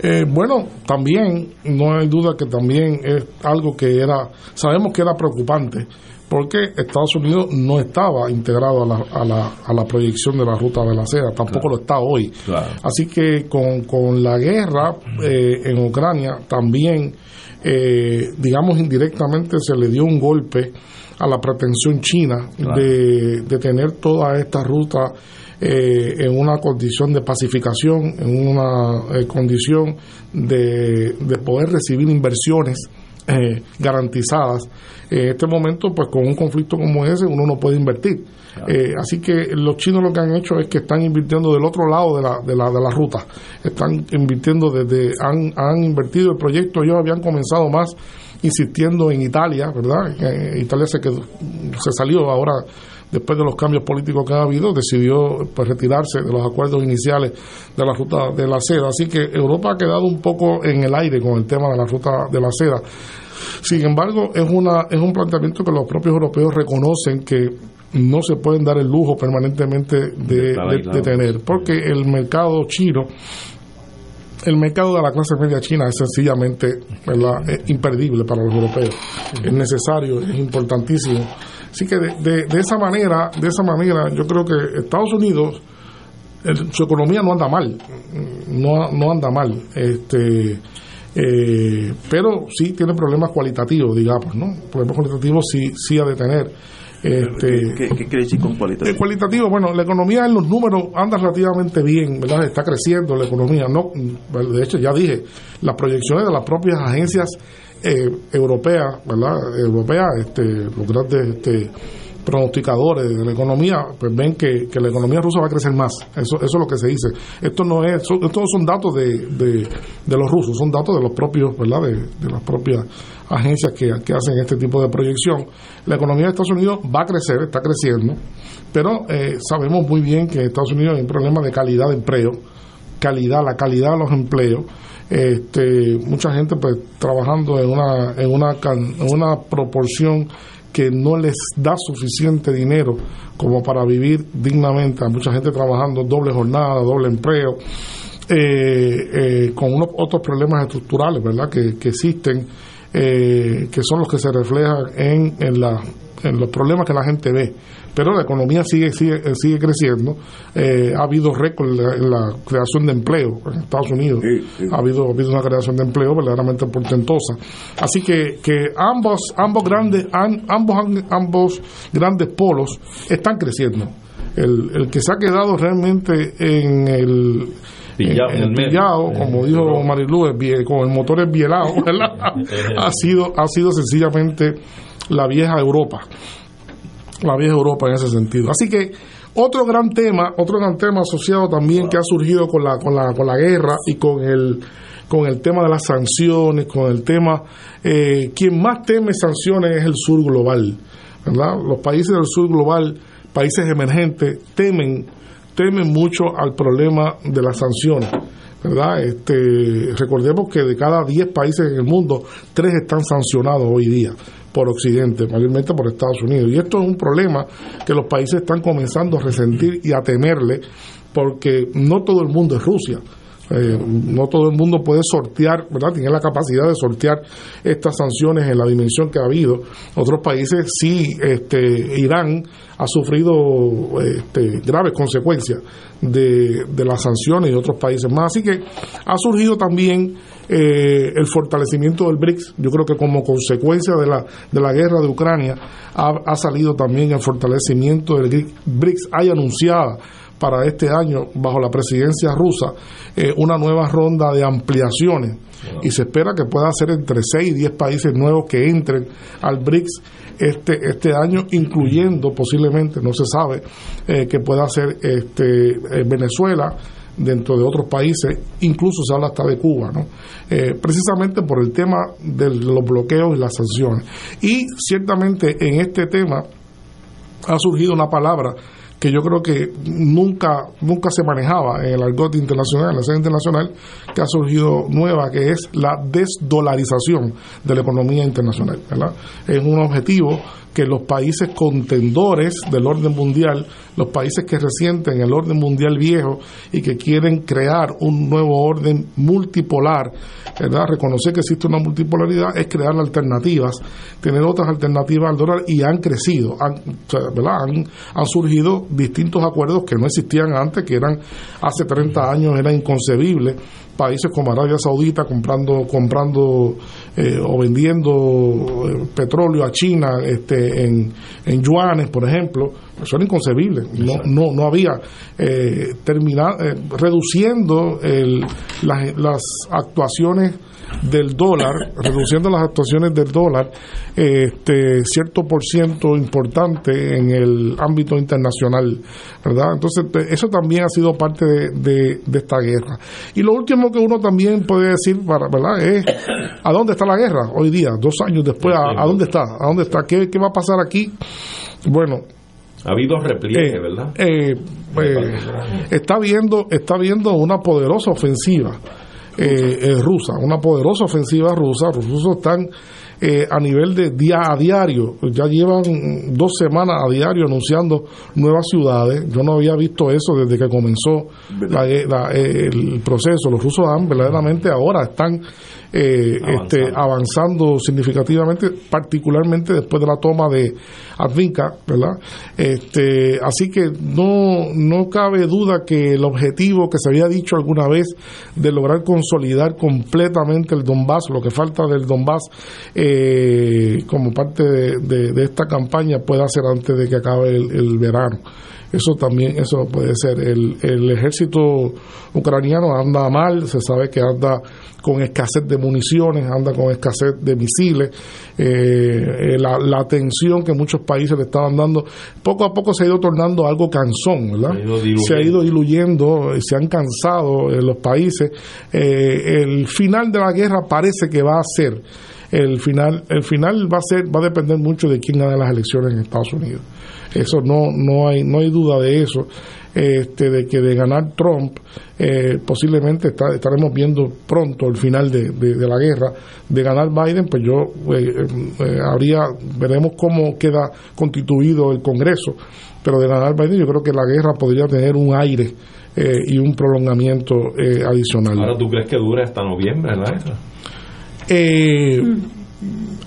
Eh, bueno, también, no hay duda que también es algo que era, sabemos que era preocupante, porque Estados Unidos no estaba integrado a la, a la, a la proyección de la ruta de la seda, tampoco lo está hoy. Así que con, con la guerra eh, en Ucrania también, eh, digamos indirectamente, se le dio un golpe a la pretensión china de, de tener toda esta ruta eh, en una condición de pacificación, en una eh, condición de, de poder recibir inversiones eh, garantizadas. En este momento, pues con un conflicto como ese, uno no puede invertir. Eh, así que los chinos lo que han hecho es que están invirtiendo del otro lado de la, de la, de la ruta. Están invirtiendo desde, han, han invertido el proyecto, ellos habían comenzado más insistiendo en Italia, ¿verdad? Eh, Italia se, quedó, se salió ahora después de los cambios políticos que ha habido, decidió pues, retirarse de los acuerdos iniciales de la ruta de la seda. Así que Europa ha quedado un poco en el aire con el tema de la ruta de la seda. Sin embargo, es, una, es un planteamiento que los propios europeos reconocen que no se pueden dar el lujo permanentemente de, de- de tener, porque el mercado chino el mercado de la clase media china es sencillamente ¿verdad? Es imperdible para los europeos. Es necesario, es importantísimo. Así que de, de- de esa manera, de esa manera, yo creo que Estados Unidos, el- su economía no anda mal, no, no anda mal, este, eh, pero sí tiene problemas cualitativos, digamos, ¿no? Problemas cualitativos sí, sí ha de tener. Este, ¿Qué, qué quiere decir con cualitativo? cualitativo, bueno, la economía en los números anda relativamente bien, ¿verdad? Está creciendo la economía. No, de hecho, ya dije, las proyecciones de las propias agencias eh, europeas, ¿verdad? Europeas, este, los grandes este, pronosticadores de la economía, pues ven que, que la economía rusa va a crecer más. Eso, eso es lo que se dice. Esto no es, son- estos son datos de, de, de los rusos, son datos de los propios, ¿verdad? De, de las propias agencias que, que hacen este tipo de proyección. La economía de Estados Unidos va a crecer, está creciendo, pero eh, sabemos muy bien que en Estados Unidos hay un problema de calidad de empleo, calidad, la calidad de los empleos. Este, mucha gente pues trabajando en una en una en una proporción que no les da suficiente dinero como para vivir dignamente. Hay mucha gente trabajando doble jornada, doble empleo, eh, eh, con unos otros problemas estructurales, ¿verdad? Que, que existen, eh, que son los que se reflejan en, en, la, en los problemas que la gente ve. Pero la economía sigue sigue, eh, sigue creciendo. Eh, ha habido récord en la, en la creación de empleo en Estados Unidos. Ha, habido, ha habido una creación de empleo verdaderamente portentosa. Así que, que ambos, ambos, grandes, an- ambos, ambos grandes polos están creciendo. El, el que se ha quedado realmente en el Pillado el medio. pillado, Eh, como dijo Marilu, con el motor esbielado, ¿verdad? ha sido ha sido sencillamente la vieja Europa, la vieja Europa en ese sentido. Así que otro gran tema, otro gran tema asociado también que ha surgido con la con la con la guerra y con el con el tema de las sanciones, con el tema eh, quien más teme sanciones es el sur global, ¿verdad? Los países del sur global, países emergentes temen temen mucho al problema de las sanciones. ¿verdad? Este, recordemos que de cada 10 países en el mundo, 3 están sancionados hoy día por Occidente, mayormente por Estados Unidos. Y esto es un problema que los países están comenzando a resentir y a temerle, porque no todo el mundo es Rusia. Eh, no todo el mundo puede sortear, ¿verdad? Tiene la capacidad de sortear estas sanciones en la dimensión que ha habido. Otros países sí, este, Irán ha sufrido este, graves consecuencias de, de las sanciones y otros países más. Así que ha surgido también eh, el fortalecimiento del BRICS. Yo creo que como consecuencia de la, de la guerra de Ucrania ha, ha salido también el fortalecimiento del BRICS. Hay anunciada para este año, bajo la presidencia rusa, eh, una nueva ronda de ampliaciones y se espera que pueda ser entre 6 y 10 países nuevos que entren al BRICS este, este año, incluyendo posiblemente, no se sabe, eh, que pueda ser este, eh, Venezuela, dentro de otros países, incluso se habla hasta de Cuba, ¿no? Eh, precisamente por el tema de los bloqueos y las sanciones. Y ciertamente en este tema ha surgido una palabra que yo creo que nunca nunca se manejaba en el argot internacional, en la escena internacional, que ha surgido nueva, que es la desdolarización de la economía internacional. ¿verdad? Es un objetivo que los países contendores del orden mundial, los países que resienten el orden mundial viejo y que quieren crear un nuevo orden multipolar, ¿verdad? reconocer que existe una multipolaridad es crear alternativas, tener otras alternativas al dólar y han crecido, han, ¿verdad? Han, han surgido distintos acuerdos que no existían antes, que eran hace 30 años era inconcebible países como Arabia Saudita comprando comprando eh, o vendiendo eh, petróleo a China este en, en yuanes por ejemplo eso era inconcebible no no no había eh, terminar eh, reduciendo el, las, las actuaciones del dólar, reduciendo las actuaciones del dólar, este cierto por ciento importante en el ámbito internacional, ¿verdad? Entonces, eso también ha sido parte de, de, de esta guerra. Y lo último que uno también puede decir, para, ¿verdad? Es, ¿a dónde está la guerra hoy día? Dos años después, ¿a, a dónde está? ¿A dónde está? ¿Qué, qué va a pasar aquí? Bueno, Ha habido repliegue, eh, ¿verdad? eh, eh, está viendo está viendo una poderosa ofensiva eh, eh, rusa, una poderosa ofensiva rusa. Los rusos están eh, a nivel de día a diario, ya llevan dos semanas a diario anunciando nuevas ciudades. Yo no había visto eso desde que comenzó la- la- el proceso. Los rusos han verdaderamente ahora están eh, este, avanzando significativamente, particularmente después de la toma de Advinka, ¿verdad? Este, así que no, no cabe duda que el objetivo que se había dicho alguna vez de lograr consolidar completamente el Donbass, lo que falta del Donbass, eh, como parte de, de- de esta campaña, pueda ser antes de que acabe el, el verano. Eso también, eso puede ser. El, el ejército ucraniano anda mal, se sabe que anda con escasez de municiones, anda con escasez de misiles. Eh, eh, la, la atención que muchos países le estaban dando, poco a poco se ha ido tornando algo cansón, ¿verdad? Se ha ido diluyendo. Se eh, se han cansado eh, los países. Eh, el final de la guerra parece que va a ser el final el final va a ser va a depender mucho de quién gane las elecciones en Estados Unidos eso no no hay no hay duda de eso. Este de que de ganar Trump eh, posiblemente está- estaremos viendo pronto el final de, de- de la guerra. De ganar Biden pues yo eh, eh, habría veremos cómo queda constituido el Congreso. Pero de ganar Biden yo creo que la guerra podría tener un aire eh, y un prolongamiento eh, adicional. Ahora, ¿tú crees que dure hasta noviembre, verdad? eh,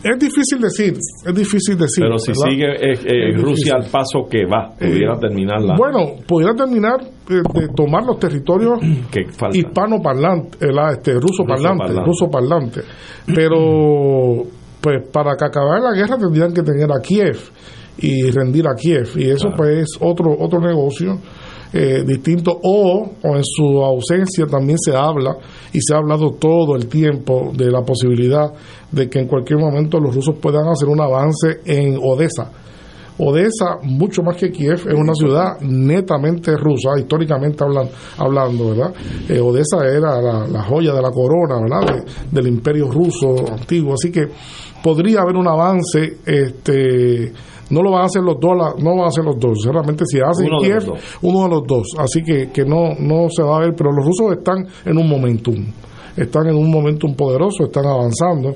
es difícil decir, es difícil decir. Pero si ¿verdad? sigue eh, eh, Rusia al paso que va, pudiera terminar la... Bueno, pudiera terminar eh, de tomar los territorios hispano-parlantes, eh, la, este, ruso-parlantes, Ruso-parlante. ruso-parlantes. Pero, pues, para que acabara la guerra tendrían que tener a Kiev y rendir a Kiev. Y eso, pues, es otro, otro negocio. Eh, distinto o, o en su ausencia también se habla y se ha hablado todo el tiempo de la posibilidad de que en cualquier momento los rusos puedan hacer un avance en Odessa Odessa, mucho más que Kiev, es una ciudad netamente rusa, históricamente hablan- hablando, ¿verdad? Eh, Odessa era la, la joya de la corona, ¿verdad? De- del imperio ruso antiguo, así que podría haber un avance, este, no lo van a hacer los dos, la- no van a hacer los dos, realmente si hacen Uno de Kiev, dos. uno de los dos, así que, que no, no se va a ver, pero los rusos están en un momentum, están en un momentum poderoso, están avanzando,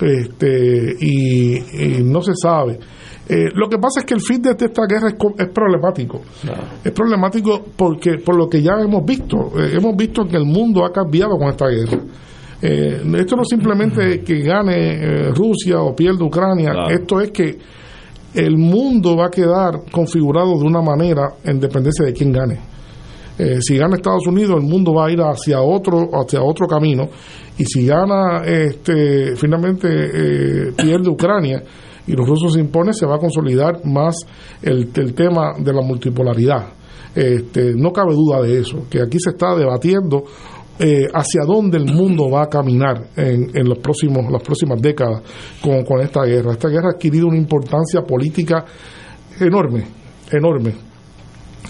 este, y, y no se sabe. Eh, lo que pasa es que el fin de esta guerra es, es problemático. Es problemático porque por lo que ya hemos visto, eh, hemos visto que el mundo ha cambiado con esta guerra. Eh, esto no es simplemente que gane eh, Rusia o pierde Ucrania, Claro. esto es que el mundo va a quedar configurado de una manera en dependencia de quién gane. Eh, si gana Estados Unidos, el mundo va a ir hacia otro, hacia otro camino. Y si gana, este, finalmente eh, pierde Ucrania y los rusos se imponen, se va a consolidar más el, el tema de la multipolaridad. Este, no cabe duda de eso, que aquí se está debatiendo eh, hacia dónde el mundo va a caminar en, en los próximos, las próximas décadas con, con esta guerra. Esta guerra ha adquirido una importancia política enorme, enorme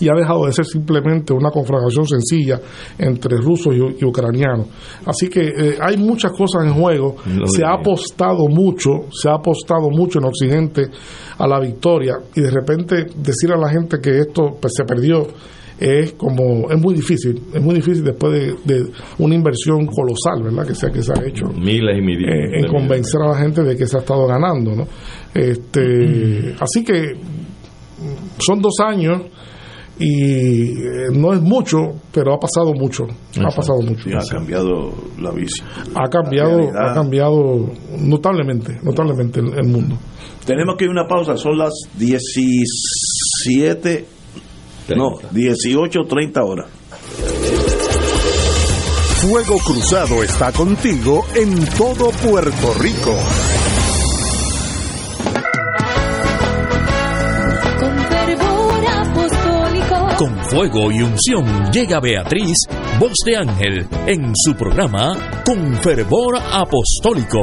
y ha dejado de ser simplemente una confrontación sencilla entre rusos y, y ucranianos. Así que eh, hay muchas cosas en juego. Se ha apostado mucho, se ha apostado mucho en Occidente a la victoria y de repente decir a la gente que esto pues, se perdió es como es muy difícil, es muy difícil después de, de una inversión colosal, ¿verdad? Que se, que se ha hecho Miles y miles. eh, en convencer a la gente de que se ha estado ganando, ¿no? Este, así que mm, son dos años y eh, no es mucho, pero ha pasado mucho, ha pasado mucho. Y ha cambiado la visión. Ha cambiado, ha cambiado notablemente, notablemente el, el mundo. Tenemos que ir a una pausa, son las 17, no, 18.30 horas. Fuego Cruzado está contigo en todo Puerto Rico. Con fervor apostólico. Con fuego y unción llega Beatriz, voz de ángel, en su programa Con fervor apostólico,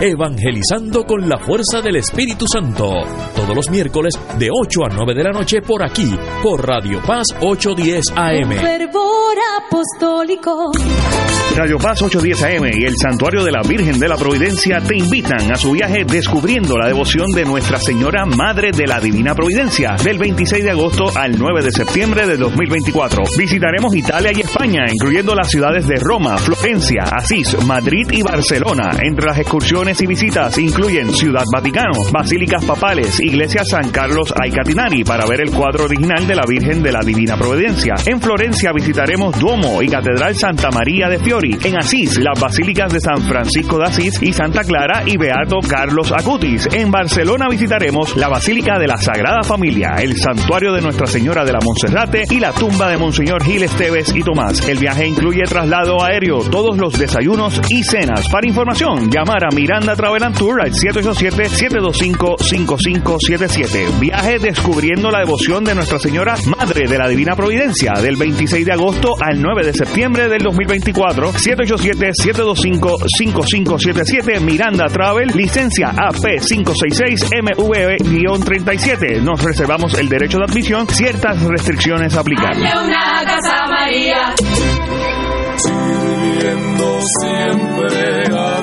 evangelizando con la fuerza del Espíritu Santo, todos los miércoles de 8 a 9 de la noche por aquí, por Radio Paz 810 Con AM. fervor apostólico. Radio Paz 810 AM y el Santuario de la Virgen de la Providencia te invitan a su viaje descubriendo la devoción de Nuestra Señora Madre de la Divina Providencia del 26 de agosto al 9 de septiembre de 2024. Visitaremos Italia y España, incluyendo las ciudades de Roma, Florencia, Asís, Madrid y Barcelona. Entre las excursiones y visitas incluyen Ciudad Vaticano, Basílicas Papales, Iglesia San Carlos Aicatinari para ver el cuadro original de la Virgen de la Divina Providencia. En Florencia visitaremos Duomo y Catedral Santa María de Fiori. En Asís, las basílicas de San Francisco de Asís y Santa Clara y Beato Carlos Acutis. En Barcelona visitaremos la Basílica de la Sagrada Familia, el Santuario de Nuestra Señora de la Monserrate y la tumba de Monseñor Gil Esteves y Tomás. El viaje incluye traslado aéreo, todos los desayunos y cenas. Para información, llamar a Miranda Travel and Tour al 787-725-5577. Viaje descubriendo la devoción de Nuestra Señora Madre de la Divina Providencia del 26 de agosto al 9 de septiembre del 2024. 787-725-5577. Miranda Travel, licencia AP566MV-37. Nos reservamos el derecho de admisión. Ciertas restricciones aplican. Hazle una casa a María. Siempre a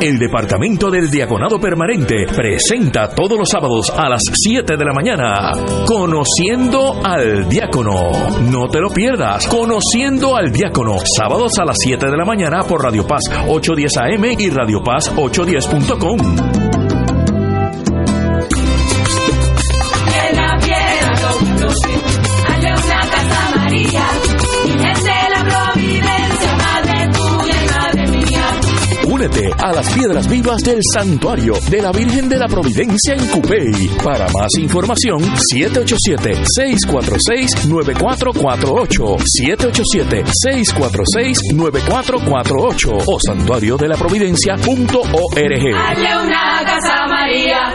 El Departamento del Diaconado Permanente presenta todos los sábados a las 7 de la mañana Conociendo al Diácono. No te lo pierdas. Conociendo al Diácono. Sábados a las 7 de la mañana por Radio Paz 810 AM y Radio Paz 810.com. a las piedras vivas del santuario de la Virgen de la Providencia en Cupey. Para más información, 787-646-9448. 787-646-9448 o santuario de la providencia.org. María.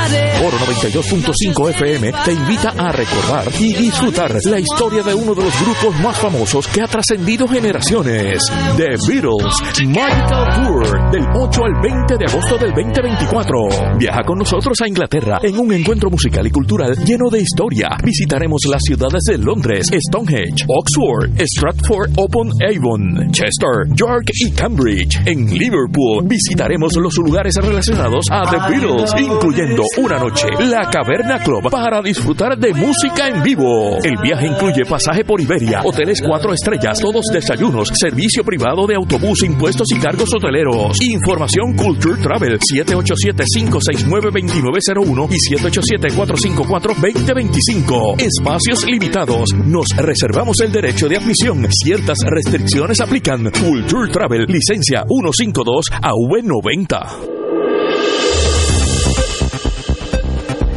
Oro 92.5 FM te invita a recordar y disfrutar la historia de uno de los grupos más famosos que ha trascendido generaciones, The Beatles Magical Tour, del 8 al 20 de agosto del 2024. Viaja con nosotros a Inglaterra en un encuentro musical y cultural lleno de historia. Visitaremos las ciudades de Londres, Stonehenge, Oxford, Stratford upon Avon, Chester, York y Cambridge. En Liverpool visitaremos los lugares relacionados a The Beatles, incluyendo una noche, la Caverna Club, para disfrutar de música en vivo. El viaje incluye pasaje por Iberia, hoteles cuatro estrellas, todos desayunos, servicio privado de autobús, impuestos y cargos hoteleros. Información Culture Travel 787-569-2901 y 787-454-2025. Espacios limitados. Nos reservamos el derecho de admisión. Ciertas restricciones aplican. Culture Travel, licencia 152 AV90.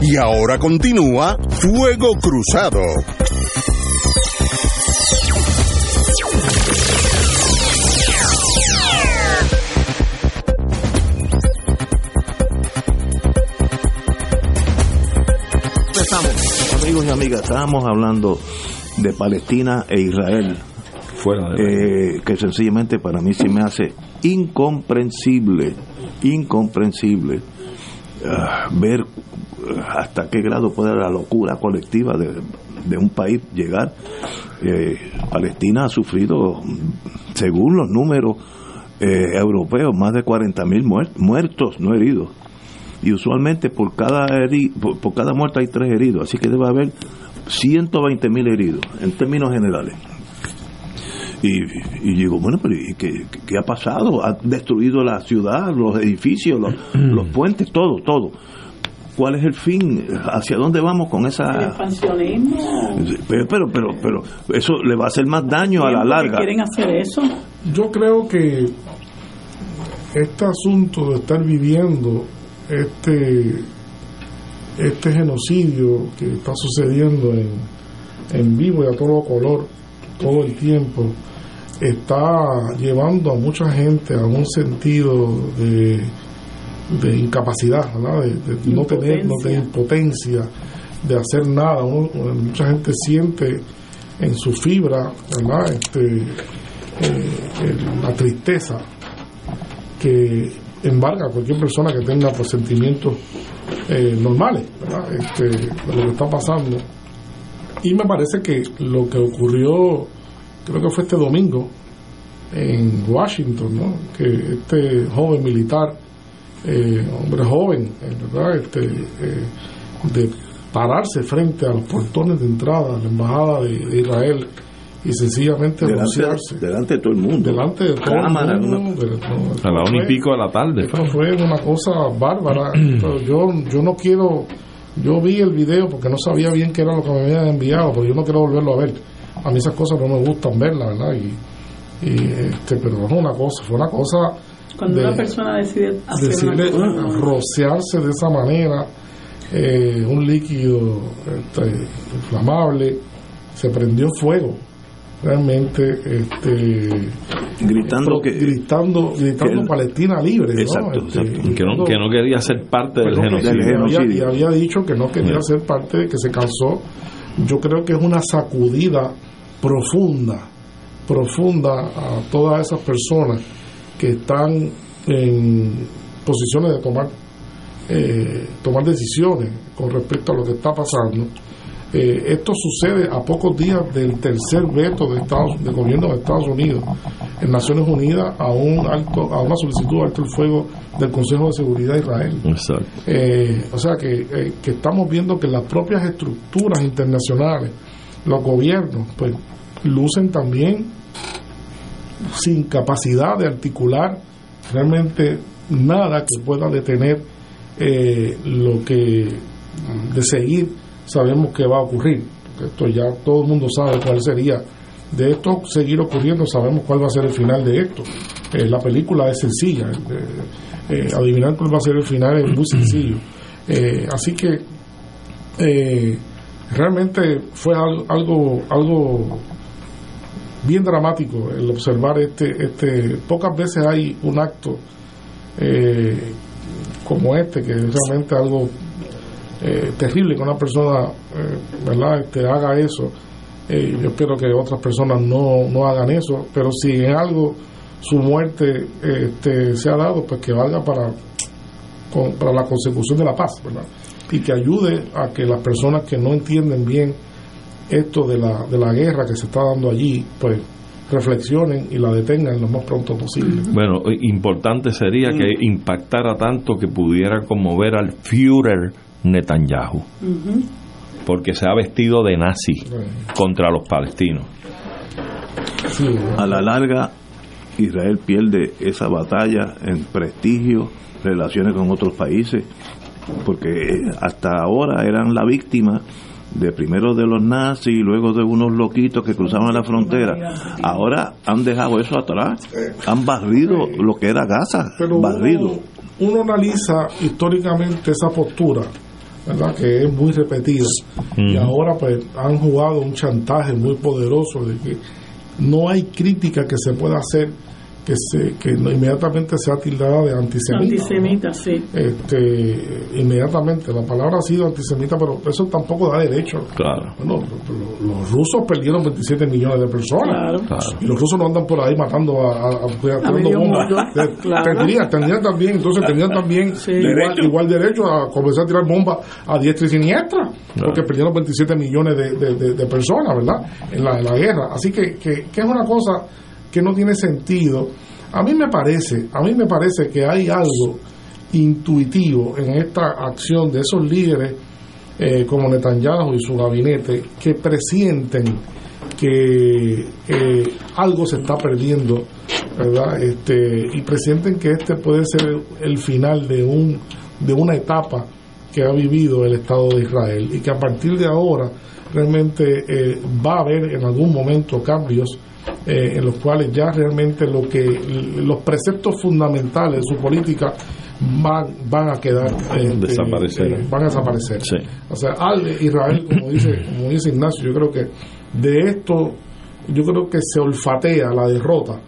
Y ahora continúa Fuego Cruzado. Empezamos. Amigos y amigas, estábamos hablando de Palestina e Israel. Fuera de eh, que sencillamente para mí se me hace incomprensible, incomprensible ah, ver hasta qué grado puede la locura colectiva de, de un país llegar. Eh, Palestina ha sufrido, según los números eh, europeos, más de 40.000 muertos, no heridos. Y usualmente por cada, heri por, por cada muerto hay tres heridos, así que debe haber 120.000 heridos en términos generales. Y, y digo, bueno, pero ¿y qué, qué, ha pasado? Ha destruido la ciudad, los edificios, los, los puentes, todo, todo. ¿Cuál es el fin? ¿Hacia dónde vamos con esa...? El expansionismo. Pero, pero, pero, pero eso le va a hacer más daño a la larga. quieren hacer eso? Yo creo que este asunto de estar viviendo este este genocidio que está sucediendo en, en vivo y a todo color todo el tiempo está llevando a mucha gente a un sentido de, de incapacidad, ¿verdad? De, de no tener, no tener impotencia, de hacer nada. Uno- mucha gente siente en su fibra, ¿verdad? Este, eh, la tristeza que embarga a cualquier persona que tenga pues, sentimientos eh, normales, ¿verdad? Este, de lo que está pasando. Y me parece que lo que ocurrió, creo que fue este domingo, en Washington, ¿no? que este joven militar, eh, hombre joven, eh, ¿verdad? Este, eh, de pararse frente a los portones de entrada a la embajada de, de Israel y sencillamente Delante, anunciarse delante de todo el mundo. delante de todo Cámara, el mundo, una- de- no, A la una y fue- pico de la tarde. esto fue una cosa bárbara. Pero yo, yo no quiero. Yo vi el video porque no sabía bien qué era lo que me habían enviado, pero yo no quiero volverlo a ver. A mí esas cosas no me gustan verlas, ¿verdad? Y, y, este, pero es una cosa, fue una cosa Cuando de una persona decide hacer decirle, una cosa. rociarse de esa manera eh, un líquido este, inflamable, se prendió fuego. Realmente, este, Gritando que- gritando, gritando que- Palestina libre, Este, exacto. Que no, que no quería ser parte del genocidio. y había, y había dicho que no quería Sí. ser parte de que se cansó. Yo creo que es una sacudida profunda, profunda a todas esas personas que están en posiciones de tomar eh, tomar decisiones con respecto a lo que está pasando. Eh, esto sucede a pocos días del tercer veto de Estados, del gobierno de Estados Unidos en Naciones Unidas a un alto a una solicitud de alto el fuego del Consejo de Seguridad de Israel. Exacto. Eh, o sea que, eh, que estamos viendo que las propias estructuras internacionales, los gobiernos, pues lucen también sin capacidad de articular realmente nada que pueda detener eh, lo que de seguir sabemos que va a ocurrir. Esto ya todo el mundo sabe cuál sería de esto seguir ocurriendo, sabemos cuál va a ser el final de esto. Eh, la película es sencilla, eh, adivinar cuál va a ser el final es muy sencillo. Así que realmente fue al- algo, algo bien dramático el observar este, este, pocas veces hay un acto eh, como este, que es realmente algo eh, terrible que una persona eh, ¿verdad? Este, haga eso. Yo espero que otras personas no, no hagan eso, pero si en algo su muerte este, se ha dado, pues que valga para, para la consecución de la paz, ¿verdad? Y que ayude a que las personas que no entienden bien esto de la, de la guerra que se está dando allí, pues reflexionen y la detengan lo más pronto posible. Bueno, importante sería que impactara tanto que pudiera conmover al Führer Netanyahu, porque se ha vestido de nazi contra los palestinos. A la larga, Israel pierde esa batalla en prestigio, relaciones con otros países, porque hasta ahora eran la víctima de primero de los nazis y luego de unos loquitos que cruzaban la frontera. Ahora han dejado eso atrás, han barrido lo que era Gaza, Pero barrido. uno, uno analiza históricamente esa postura, ¿verdad? Que es muy repetida. Y Ujú. ahora pues han jugado un chantaje muy poderoso de que no hay crítica que se pueda hacer que se que inmediatamente sea tildada de antisemita. Antisemita, sí. Este, inmediatamente, la palabra ha sido antisemita, pero eso tampoco da derecho. Claro. Bueno, lo- lo- los rusos perdieron 27 millones de personas. Claro. Y los rusos no andan por ahí matando a, a, a- tirando medio bombas. Eh, Claro. Tendrían, tendrían también, entonces tendrían también igual, igual derecho a comenzar a tirar bombas a diestra y siniestra, porque perdieron 27 millones de, de- de- de personas, ¿verdad? En la, en la guerra. Así que, que, que es una cosa que no tiene sentido. A mí me parece, a mí me parece que hay algo intuitivo en esta acción de esos líderes eh, como Netanyahu y su gabinete que presienten que eh, algo se está perdiendo, ¿verdad? Este, y presienten que este puede ser el final de un de una etapa que ha vivido el Estado de Israel y que a partir de ahora realmente eh, va a haber en algún momento cambios eh, en los cuales ya realmente lo que los preceptos fundamentales de su política van, van a quedar este, Desaparecer. eh, van a desaparecer Sí. o sea al Israel como dice como dice Ignacio yo creo que de esto yo creo que se olfatea la derrota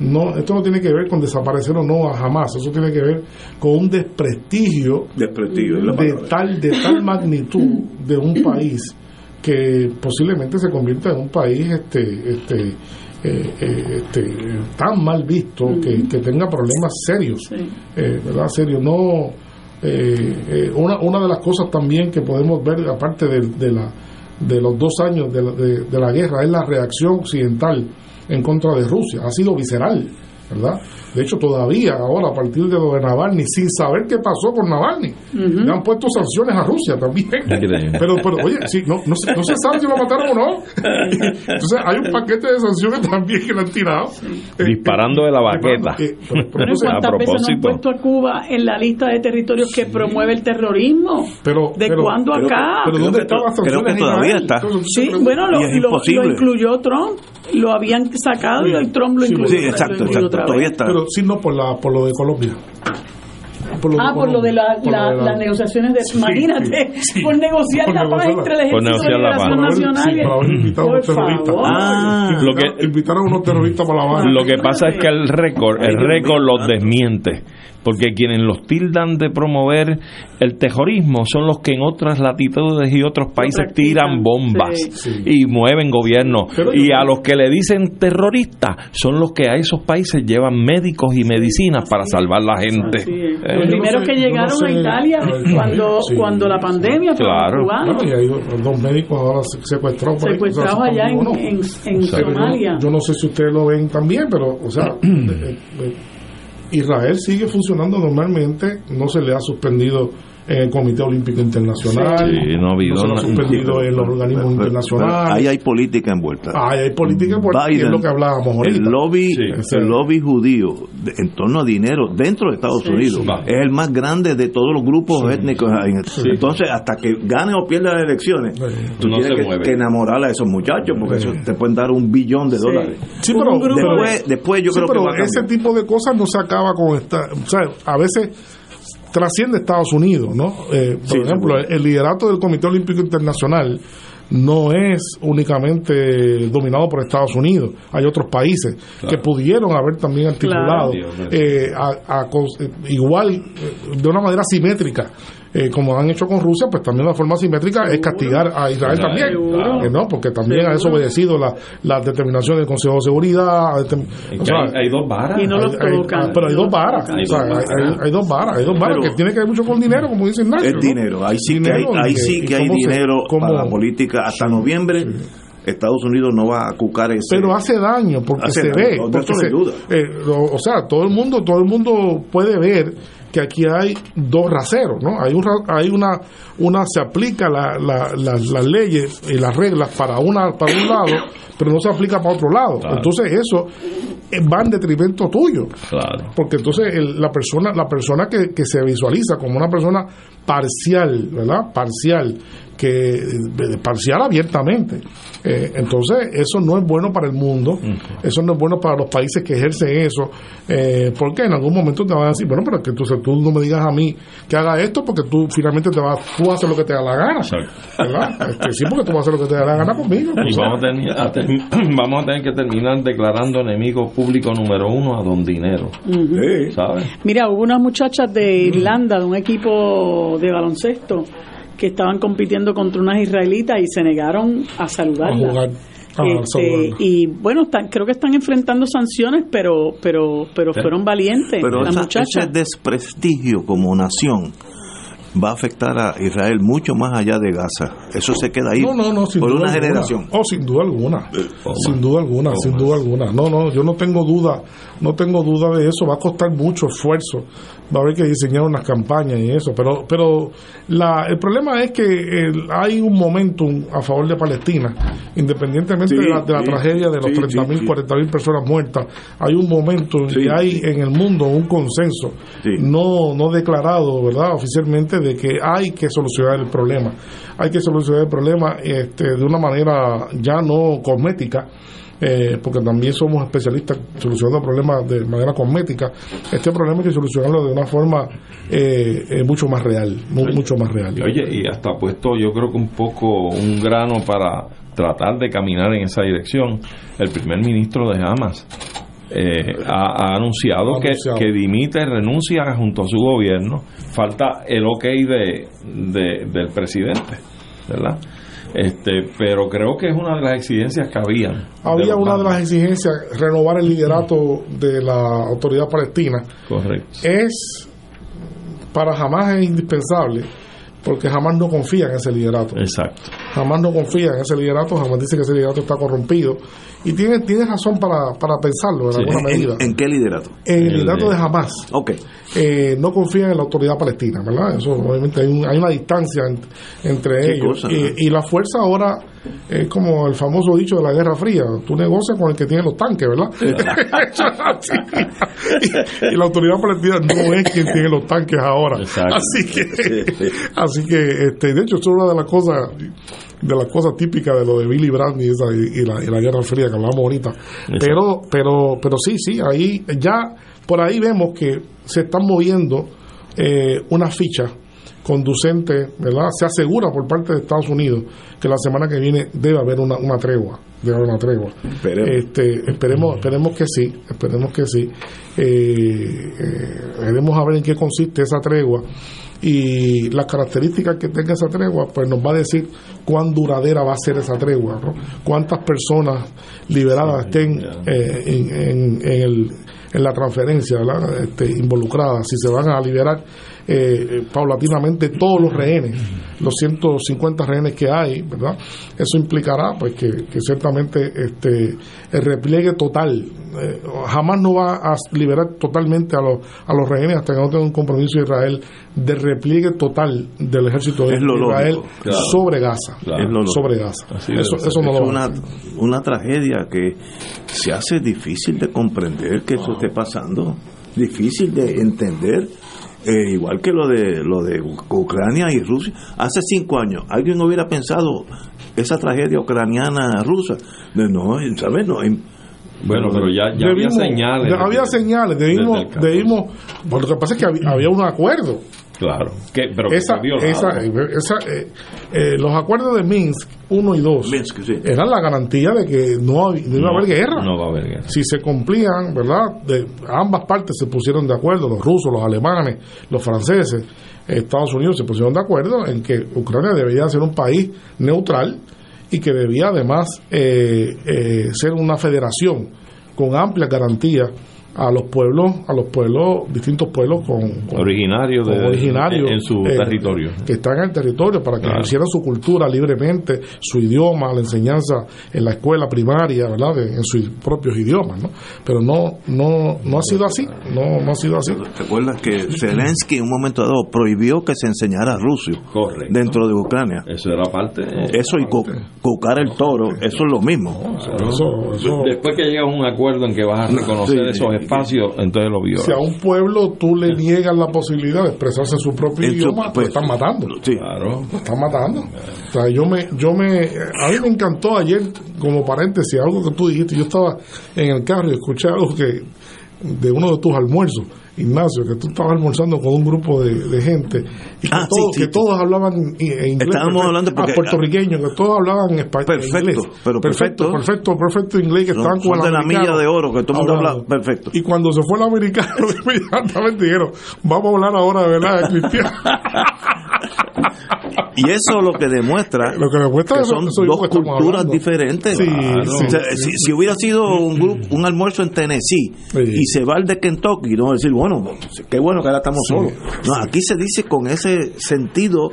no esto no tiene que ver con desaparecer o no a jamás eso tiene que ver con un desprestigio Desprestigio, de tal de tal magnitud de un país que posiblemente se convierta en un país este este eh, eh, este, tan mal visto que, que tenga problemas serios eh, verdad serios no eh, una, una de las cosas también que podemos ver aparte de, de la de los dos años de la, de, de la guerra es la reacción occidental en contra de Rusia ha sido visceral verdad de hecho todavía ahora a partir de lo de Navalny sin saber qué pasó con Navalny le han puesto sanciones a Rusia también pero, pero oye, sí, no, no, se, no se sabe si lo mataron o no. Entonces hay un paquete de sanciones también que le han tirado. Disparando de la baqueta. Eh, pero- pero Pero entonces- ¿cuántas a veces no han propósito. puesto a Cuba en la lista de territorios que promueve el terrorismo? pero, ¿De pero- cuándo pero- acá? Pero, ¿dónde están las creo que sanciones todavía está. Entonces, Sí, bueno, lo, lo- lo incluyó Trump, lo habían sacado y el Trump lo Sí, incluyó. Sí, exacto, exacto. Todavía está. Pero sí, no por, la, por lo de Colombia. Por Ah, por lo de la- por la- lo de las negociaciones de. Sí, imagínate, sí, sí. por negociar Por la paz entre el la- Ejército Por de negociar la paz. Nacional. Invitado a por unos terroristas. favor. Ah, Lo que- Invitaron a unos terroristas para la Habana. Lo que pasa es que el récord, el récord los desmiente, porque quienes los tildan de promover el terrorismo son los que en otras latitudes y otros países tiran bombas sí. y mueven gobierno. Pero Y a los que le dicen terroristas son los que a esos países llevan médicos y medicinas para salvar la gente. Eh, Los no primeros sé- que no llegaron sé- a Italia cuando, sí. cuando la pandemia fueron Claro. Bueno, y hay dos, médicos ahora secuestrados por ahí. secuestrados O sea, allá en, en, en Pero yo- Somalia. Yo, no sé si ustedes lo ven también, pero, o sea, eh, eh, Israel sigue funcionando normalmente, no se le ha suspendido en el Comité Olímpico Internacional, Sí, no ha habido se le ha una- suspendido en los organismos Pero- pero internacionales. Ahí hay política envuelta. Ahí hay política importante, y es Biden, lo que hablábamos ahorita. El lobby, Sí. el lobby judío de- en torno a dinero dentro de Estados Unidos sí. es el más grande de todos los grupos étnicos. ahí. Entonces, hasta que gane o pierda las elecciones, tú No tienes que, que enamorar a esos muchachos porque eso te pueden dar un billón de dólares. Sí, pero, Después, después yo sí, creo que pero a ese tipo de cosas no se acaba con esta. O sea, a veces trasciende Estados Unidos, ¿no? Eh, por Sí, ejemplo, el liderato del Comité Olímpico Internacional no es únicamente dominado por Estados Unidos. Hay otros países que pudieron haber también articulado Claro. eh, a- a eh, igual, eh, de una manera simétrica. Eh, como han hecho con Rusia, pues también la forma simétrica es castigar a Israel también, seguro. eh, ¿no? Porque también ha desobedecido la, la determinación del Consejo de Seguridad. o que sea, hay, hay dos varas. Y no los hay- hay- pero hay dos varas, Hay o sea, dos varas. hay, dos varas, hay dos varas Pero- que tiene que ver mucho con dinero, como dice Ignacio. Es dinero. Ahí sí que hay, Dinero ahí sí que hay se- dinero cómo- para la política. Hasta noviembre, Estados Unidos no va a cucar ese. pero hace daño porque Hace se daño, ve no, de porque se- duda. eh, lo- o sea todo el mundo todo el mundo puede ver que aquí hay dos raseros no hay un hay una una se aplica la, la- la- las leyes y las reglas para una para un lado pero no se aplica para otro lado Claro. entonces eso eh, va en detrimento tuyo Claro. porque entonces el- la persona la persona que, que se visualiza como una persona parcial verdad parcial que eh, parcial abiertamente. Eh, entonces, eso no es bueno para el mundo, eso no es bueno para los países que ejercen eso, eh, porque en algún momento te van a decir, bueno, pero que entonces tú no me digas a mí que haga esto, porque tú finalmente te vas, tú haces lo que te da la gana, ¿verdad? Este, sí, porque tú vas a hacer lo que te da la gana conmigo. Y vamos a, tener, a ter- vamos a tener que terminar declarando enemigo público número uno a Don Dinero. ¿Sabes? Mira, hubo unas muchachas de Irlanda, de un equipo de baloncesto, que estaban compitiendo contra unas israelitas y se negaron a saludarlas. A jugar. Ah, Este, y bueno, están- creo que están enfrentando sanciones, pero pero pero fueron valientes Pero las esa- muchachas. ese desprestigio como nación va a afectar a Israel mucho más allá de Gaza. Eso se queda ahí No, no, no, sin por duda una alguna. generación. Oh, sin duda alguna. Oh, sin duda alguna, sin duda alguna. No, no, yo no tengo duda, no tengo duda de eso. Va a costar mucho esfuerzo. Va a haber que diseñar unas campañas y eso. Pero, pero la, el problema es que el- hay un momentum a favor de Palestina, independientemente Sí, de la, de la sí, tragedia de los sí, 30 mil, sí, sí. 40 mil personas muertas. Hay un momentum y hay en el mundo un consenso no, no declarado, ¿verdad? Oficialmente de que hay que solucionar el problema. Hay que solucionar el problema este, de una manera ya no cosmética, eh, porque también somos especialistas solucionando problemas de manera cosmética. Este problema hay que solucionarlo de una forma eh, eh, mucho más real, mu- mucho más real. Oye, y hasta puesto yo creo que un poco un grano para tratar de caminar en esa dirección, el primer ministro de Hamas eh, ha, ha anunciado, Ha que, anunciado. que dimite, renuncia junto a su gobierno. Falta el ok de, de- del presidente, ¿verdad? Este, pero creo que es una de las exigencias que. Había los una de las exigencias, renovar el liderato de la autoridad palestina. Correcto. Es, para jamás es indispensable, porque jamás no confía en ese liderato. Exacto. Jamás no confía en ese liderato, jamás dice que ese liderato está corrompido. Y tiene, tiene razón para, para pensarlo en Sí. alguna ¿En- medida. ¿En, qué liderato? En el liderato de Hamas. Ok. Eh, no confían en la autoridad palestina, ¿verdad? Eso obviamente hay, un- hay una distancia en- entre ellos. cosa, y, ¿no? y la fuerza ahora es como el famoso dicho de la Guerra Fría, tú negocias con el que tiene los tanques, ¿verdad? Y, y la autoridad palestina no es quien tiene los tanques ahora. Así que, así que este, de hecho, es una de las cosas de las cosas típicas de lo de Billy Brandt y, esa, y, y la, y la Guerra Fría que hablamos ahorita. Pero, pero, pero sí, sí, ahí ya por ahí vemos que se están moviendo eh, unas fichas conducentes, ¿verdad? Se asegura por parte de Estados Unidos que la semana que viene debe haber una, una tregua, debe haber una tregua. Esperemos. Este, esperemos, esperemos que sí, esperemos que sí. Eh, eh, veremos a ver en qué consiste esa tregua y las características que tenga esa tregua, pues nos va a decir cuán duradera va a ser esa tregua, ¿no? cuántas personas liberadas estén eh, en, en- en el- en la transferencia, ¿verdad? Este, involucradas, si se van a liberar eh, paulatinamente todos los rehenes, los 150 rehenes que hay, ¿verdad? Eso implicará, pues, que, que ciertamente este, el repliegue total, eh, jamás no va a liberar totalmente a los, a los rehenes hasta que no tenga un compromiso de Israel de repliegue total del ejército de Israel lógico, claro. sobre Gaza, Es lo sobre Gaza. Así eso, debe ser. eso no Es lo una, una tragedia que se hace difícil de comprender que eso esté pasando, difícil de entender. Eh, igual que lo de lo de Ucrania y Rusia. Hace cinco años, alguien hubiera pensado esa tragedia ucraniana-rusa. No, ¿sabes? No, hay- Bueno, pero ya, ya había señales. ya había señales, debimos, desde el 14. debimos, bueno, lo que pasa es que había, había un acuerdo. Claro. Que, pero que esa, violado. esa, esa, eh, eh, los acuerdos de Minsk 1 y 2 eran la garantía de que no, hab- no iba a haber guerra. No va a haber guerra. Si se cumplían, ¿verdad? De, ambas partes se pusieron de acuerdo, los rusos, los alemanes, los franceses, Estados Unidos se pusieron de acuerdo en que Ucrania debía ser un país neutral y que debía además eh, eh, ser una federación con amplias garantías a los pueblos, a los pueblos, distintos pueblos con, con- Originario de, originarios, en su eh, territorio. que están en el territorio para que Claro. ejercieran su cultura libremente, su idioma, la enseñanza en la escuela primaria, ¿verdad? De- en sus propios idiomas, ¿no? Pero no, no, no ha sido así, no, no ha sido así. ¿Te acuerdas que Zelensky en un momento dado prohibió que se enseñara ruso dentro de Ucrania? Eso era parte. Eso y cu- cucar el toro, eso es lo mismo. Después que llegas a un acuerdo en que vas a reconocer Sí. esos espacio, entonces lo viola. Si a un pueblo tú le niegas la posibilidad de expresarse su propio En su- idioma, pues, lo están matando. Sí. Claro. Lo están matando. O sea, yo me, yo me, a mí me encantó ayer, como paréntesis, algo que tú dijiste. Yo estaba en el carro y escuché algo que, de uno de tus almuerzos, Ignacio, que tú estabas almorzando con un grupo de, de gente y que, Ah, todos, sí, que sí. todos hablaban en inglés. Estábamos hablando porque- Ah, puertorriqueños, que todos hablaban español. Perfecto, inglés. pero perfecto, perfecto. perfecto, perfecto inglés que estaban con de la milla de oro, que todo el mundo habla hablando. perfecto. Y cuando se fue el americano, inmediatamente dijeron, vamos a hablar ahora de verdad de cristiano. Y eso lo que demuestra, Lo que demuestra que eso- son eso dos estamos culturas diferentes. Sí, Claro. sí, O sea, sí, si, sí. si hubiera sido un grupo, un almuerzo en Tennessee y se va al de Kentucky, no decir, bueno, qué bueno que ahora estamos Sí, solos. No, aquí se dice con ese sentido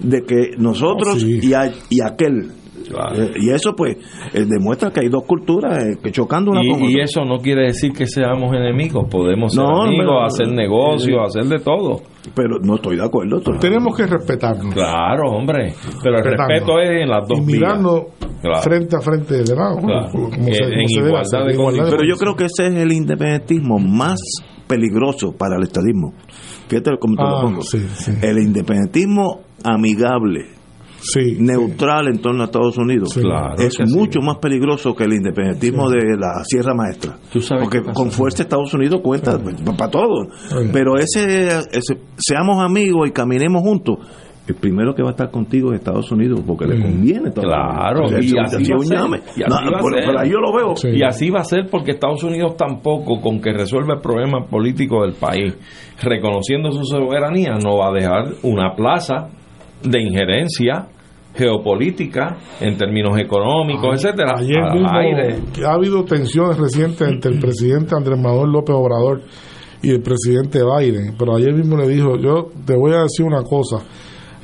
de que nosotros y, a- y aquel. Eh, y eso pues eh, demuestra que hay dos culturas eh, que chocando una con Y, y otra. eso no quiere decir que seamos enemigos, podemos ser No, amigos, pero- hacer negocios, hacer de todo. Pero no estoy de acuerdo. Tenemos que respetarnos. Claro, hombre, pero el respeto es en las dos y vías. mirarnos Claro. frente a frente, se- como en igualdad de igualdad de Pero yo creo que ese es el independentismo más peligroso para el estadismo. Fíjate cómo te Ah, lo pongo. sí, sí. El independentismo amigable, neutral en torno a Estados Unidos, Claro es que sí. mucho más peligroso que el independentismo de la Sierra Maestra. Porque con fuerza Estados Unidos cuenta para todo. Pero ese, ese, seamos amigos y caminemos juntos. El primero que va a estar contigo es Estados Unidos porque le conviene. Estados Claro, y así va. Y así No, va a pero- ser. pero ahí yo lo veo. Y así va a ser porque Estados Unidos tampoco, con que resuelva el problema político del país, reconociendo su soberanía, no va a dejar una plaza de injerencia geopolítica en términos económicos, etcétera, Ayer al mismo aire. que ha habido tensiones recientes entre el presidente Andrés Manuel López Obrador y el presidente Biden, pero ayer mismo le dijo, yo te voy a decir una cosa,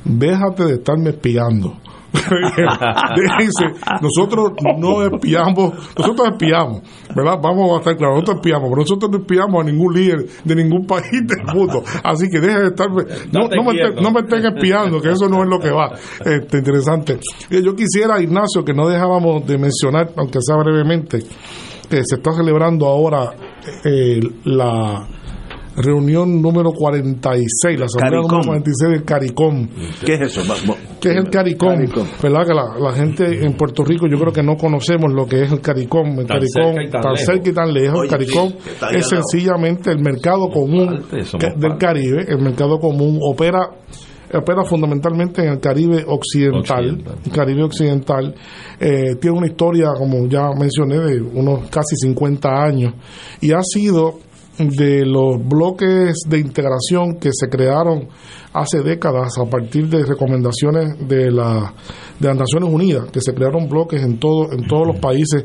déjate de estarme espiando. Déjense, nosotros no espiamos, nosotros espiamos, ¿verdad? Vamos a estar claros, nosotros espiamos, pero nosotros no espiamos a ningún líder de ningún país del mundo. Así que dejen de estarme, no, no me, no me estén espiando, que eso no es lo que va. Este, interesante. Eh, Yo quisiera, Ignacio, que no dejábamos de mencionar, aunque sea brevemente, que se está celebrando ahora eh, la reunión número 46, la asamblea CARICOM. número 46 del CARICOM. ¿Qué es eso? ¿Qué es el CARICOM? ¿Verdad que la, la gente en Puerto Rico yo creo que no conocemos lo que es el CARICOM? El Tan CARICOM, cerca tan tan lejos. cerca y tan lejos. Oye, el CARICOM sí, es sencillamente el mercado común parte, del. Caribe. El mercado común opera opera fundamentalmente en el Caribe occidental, Occidental. el Caribe occidental eh, tiene una historia como ya mencioné de unos casi 50 años y ha sido de los bloques de integración que se crearon hace décadas a partir de recomendaciones de la de las Naciones Unidas que se crearon bloques en todo en todos los países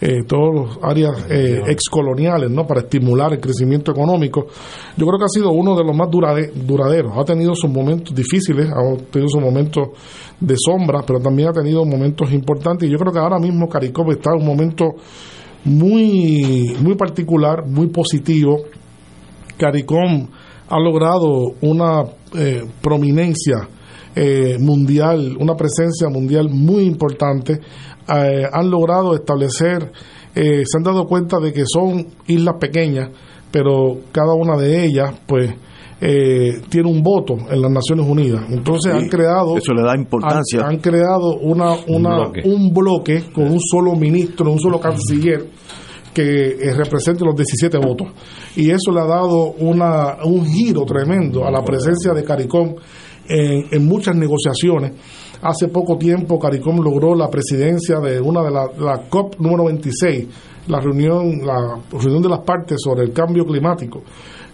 eh, todas las áreas eh, excoloniales no para estimular el crecimiento económico. Yo creo que ha sido uno de los más durade- duraderos. Ha tenido sus momentos difíciles ha tenido sus momentos de sombra pero también ha tenido momentos importantes. Y yo creo que ahora mismo CARICOM está en un momento muy, muy particular, muy positivo. CARICOM ha logrado una eh, prominencia eh, mundial, una presencia mundial muy importante. Eh, han logrado establecer, eh, se han dado cuenta de que son islas pequeñas, pero cada una de ellas, pues, eh, tiene un voto en las Naciones Unidas. Entonces Sí, han creado eso le da importancia. Han, han creado una, una, bloque. un bloque con un solo ministro, un solo canciller que eh, represente los 17 votos. Y eso le ha dado una, un giro tremendo a la presencia de CARICOM en, en muchas negociaciones. Hace poco tiempo CARICOM logró la presidencia de una de las la COP número 26, la reunión, la reunión de las partes sobre el cambio climático.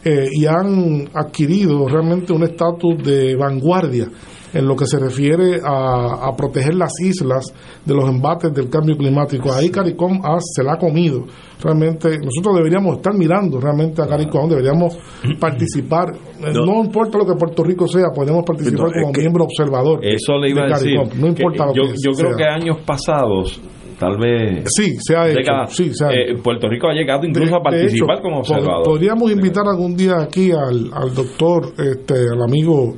Eh, y han adquirido realmente un estatus de vanguardia en lo que se refiere a, a proteger las islas de los embates del cambio climático. Ahí CARICOM ha- se la ha comido. Realmente nosotros deberíamos estar mirando realmente a CARICOM, deberíamos participar. Eh, No. No, importa lo que Puerto Rico sea, podemos participar No, como miembro observador. Eso le iba de a decir. CARICOM. No que importa lo yo, creo sea. que años pasados, tal vez Sí, se ha hecho. sí, se ha eh. Puerto Rico ha llegado incluso De- a participar hecho, como observador. Podríamos invitar algún día aquí al, al doctor, este, al amigo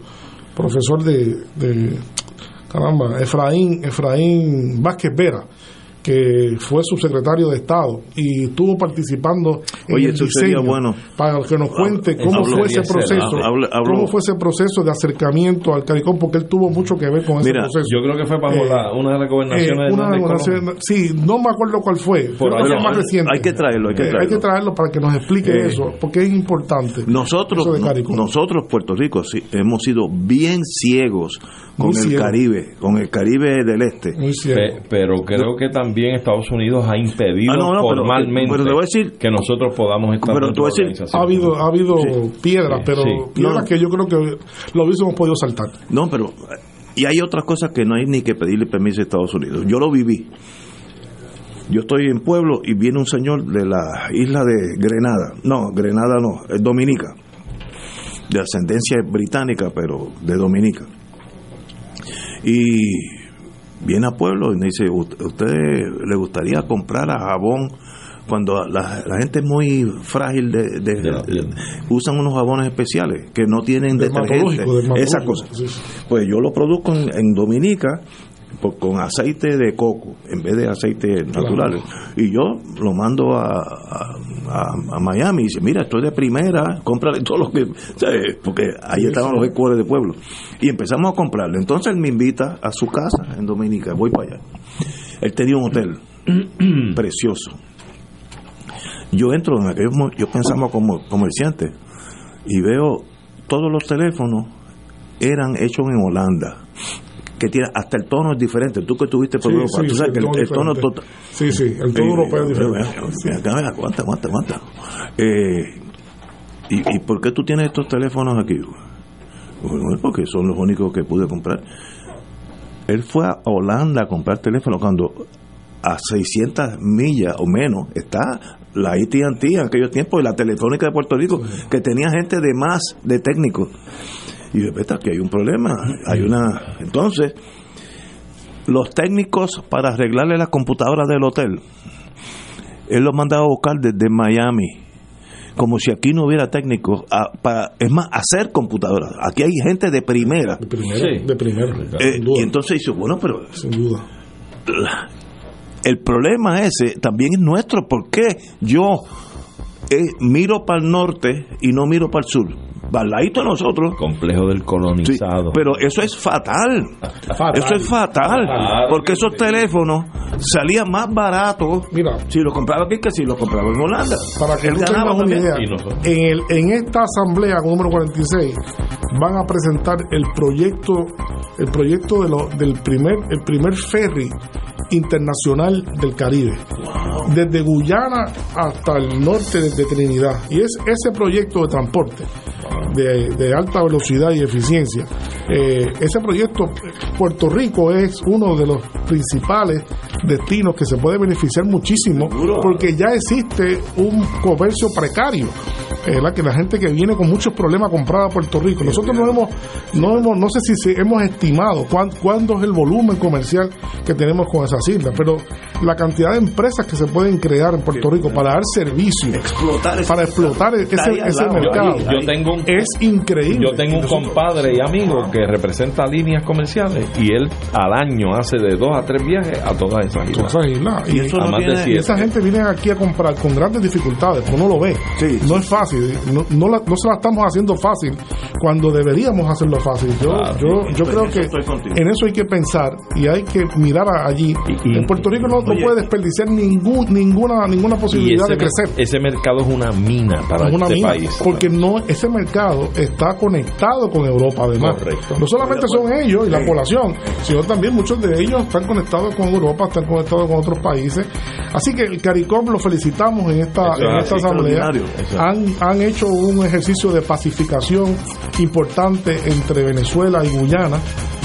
profesor de, de caramba, Efraín, Efraín Vázquez Vera, que fue subsecretario de Estado y estuvo participando en Oye, el diseño bueno. para que nos cuente Hablo- cómo hablo- fue ese proceso, hablo- hablo- cómo fue ese proceso de acercamiento al CARICOM, porque él tuvo mucho que ver con ese Mira, proceso. Yo creo que fue bajo Eh, la- una de las gobernaciones eh, de una Hernández gobernación- sí, no me acuerdo cuál fue, Por más reciente. Hay que traerlo, hay que Eh, traerlo. hay que traerlo para que nos explique Eh, eso, porque es importante. Nosotros, Eso de no- CARICOM. nosotros Puerto Rico sí, hemos sido bien ciegos con Muy el. Caribe, con el Caribe del Este. Pe- pero creo que también Estados Unidos ha impedido Ah, no, no, pero- formalmente pero te voy a decir- que nosotros podamos estar Pero te voy a decir-. Ha habido, ha habido Sí. piedras, pero sí. piedras No. que yo creo que lo hubiésemos podido saltar. No, pero y hay otras cosas que no hay ni que pedirle permiso a Estados Unidos. Yo lo viví. Yo estoy en pueblo y viene un señor de la isla de Grenada. No, Grenada no, es Dominica. De ascendencia británica, pero de Dominica. Y viene a pueblo y me dice, "¿Ut- ¿usted le gustaría comprar a jabón? Cuando la, la gente es muy frágil, de, usan unos jabones especiales que no tienen detergente, Dermatológico, esa dermatológico, cosa. sí, sí. Pues yo lo produzco en, en Dominica por- con aceite de coco en vez de aceite natural. Y yo lo mando a, a, Miami y dice, mira, estoy de primera, cómprale todo lo que... ¿sabes? Porque ahí estaban los headquarters de pueblo. Y empezamos a comprarlo. Entonces él me invita a su casa en Dominica, voy para allá. Él tenía un hotel precioso. Yo entro en aquellos yo pensaba como comerciante y veo todos los teléfonos eran hechos en Holanda que tiene hasta el tono es diferente tú que estuviste por Sí, Europa sí, tú sí, sabes que el, el tono total Sí, sí, el tono Eh, europeo es diferente. aguanta, aguanta, aguanta. Eh, ¿y, ¿Y por qué tú tienes estos teléfonos aquí? Bueno, porque son los únicos que pude comprar. Él fue a Holanda a comprar teléfono cuando a 600 millas o menos está la AT&T en aquellos tiempos y la Telefónica de Puerto Rico que tenía gente de más de técnicos y de verdad que hay un problema hay una entonces los técnicos para arreglarle las computadoras del hotel él los mandaba a buscar desde Miami como si aquí no hubiera técnicos a- para es más hacer computadoras aquí hay gente de primera De primera, de primera, Eh, sin duda. y entonces dice bueno pero sin duda. el problema ese también es nuestro. ¿Por qué yo eh, miro para el norte y no miro para el sur? Al ladito de nosotros. Complejo del Sí, colonizado. pero eso es fatal. Eso es fatal. Porque que esos teléfonos salían más baratos Mira, si los compraba aquí que si los compraba en Holanda. para que Él tú ganaba tengas una idea, en, el, en esta asamblea número 46 van a presentar el proyecto el proyecto de lo- del primer el primer ferry internacional del Caribe desde Guyana hasta el norte de Trinidad y es ese proyecto de transporte de, de alta velocidad y eficiencia. Eh, ese proyecto Puerto Rico es uno de los principales destinos que se puede beneficiar muchísimo porque ya existe un comercio precario eh, la que la gente que viene con muchos problemas a comprar a Puerto Rico. Nosotros no hemos no hemos no sé si se- hemos estimado cuán- cuándo es el volumen comercial que tenemos con esas islas pero la cantidad de empresas que se pueden crear en Puerto Rico para dar servicio Explotar para explotar ese, ese mercado. Yo, yo tengo un, es increíble yo tengo un compadre y amigo que representa líneas comerciales y él al año hace de dos a tres viajes a todas esas islas. todas esas islas. Y eso no tiene- esa gente viene aquí a comprar con grandes dificultades, uno lo ve. Sí, no es fácil, no, no, la- no se la estamos haciendo fácil cuando deberíamos hacerlo fácil. Yo, Claro. yo, yo creo eso que en eso hay que pensar y hay que mirar allí. Y- y- en Puerto Rico no, no Oye. puede desperdiciar ningún, ninguna, ninguna posibilidad ese, de crecer. ese mercado es una mina para Es una este mina, país. porque no ese mercado está conectado con Europa además. Correcto. no solamente son ellos y la población sino también muchos de ellos están conectados con Europa están conectados con otros países. Así que el CARICOM lo felicitamos en esta Eso en es esta asamblea. han, han hecho un ejercicio de pacificación importante entre Venezuela y Guyana.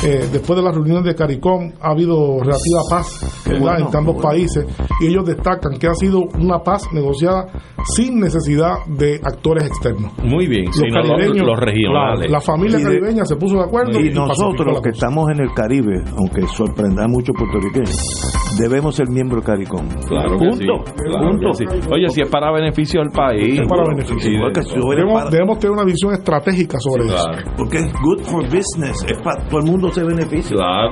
Eh, después de las reuniones de CARICOM ha habido relativa paz bueno, entre ambos bueno. países. Y ellos destacan que ha sido una paz negociada sin necesidad de actores externos. Muy bien, sino los, caribeños, los regionales. la, la familia Y de- caribeña se puso de acuerdo Y nosotros la que estamos en el Caribe, aunque sorprenda a muchos puertorriqueños, debemos ser miembros del CARICOM. Claro que sí, Punto. claro Punto. que sí. Oye, si es para beneficio del país. Es para Sí, beneficio. sí, Porque de- si hubiera debemos, para- debemos tener una visión estratégica sobre eso claro, Porque es good for business, es para todo el mundo se beneficia. claro.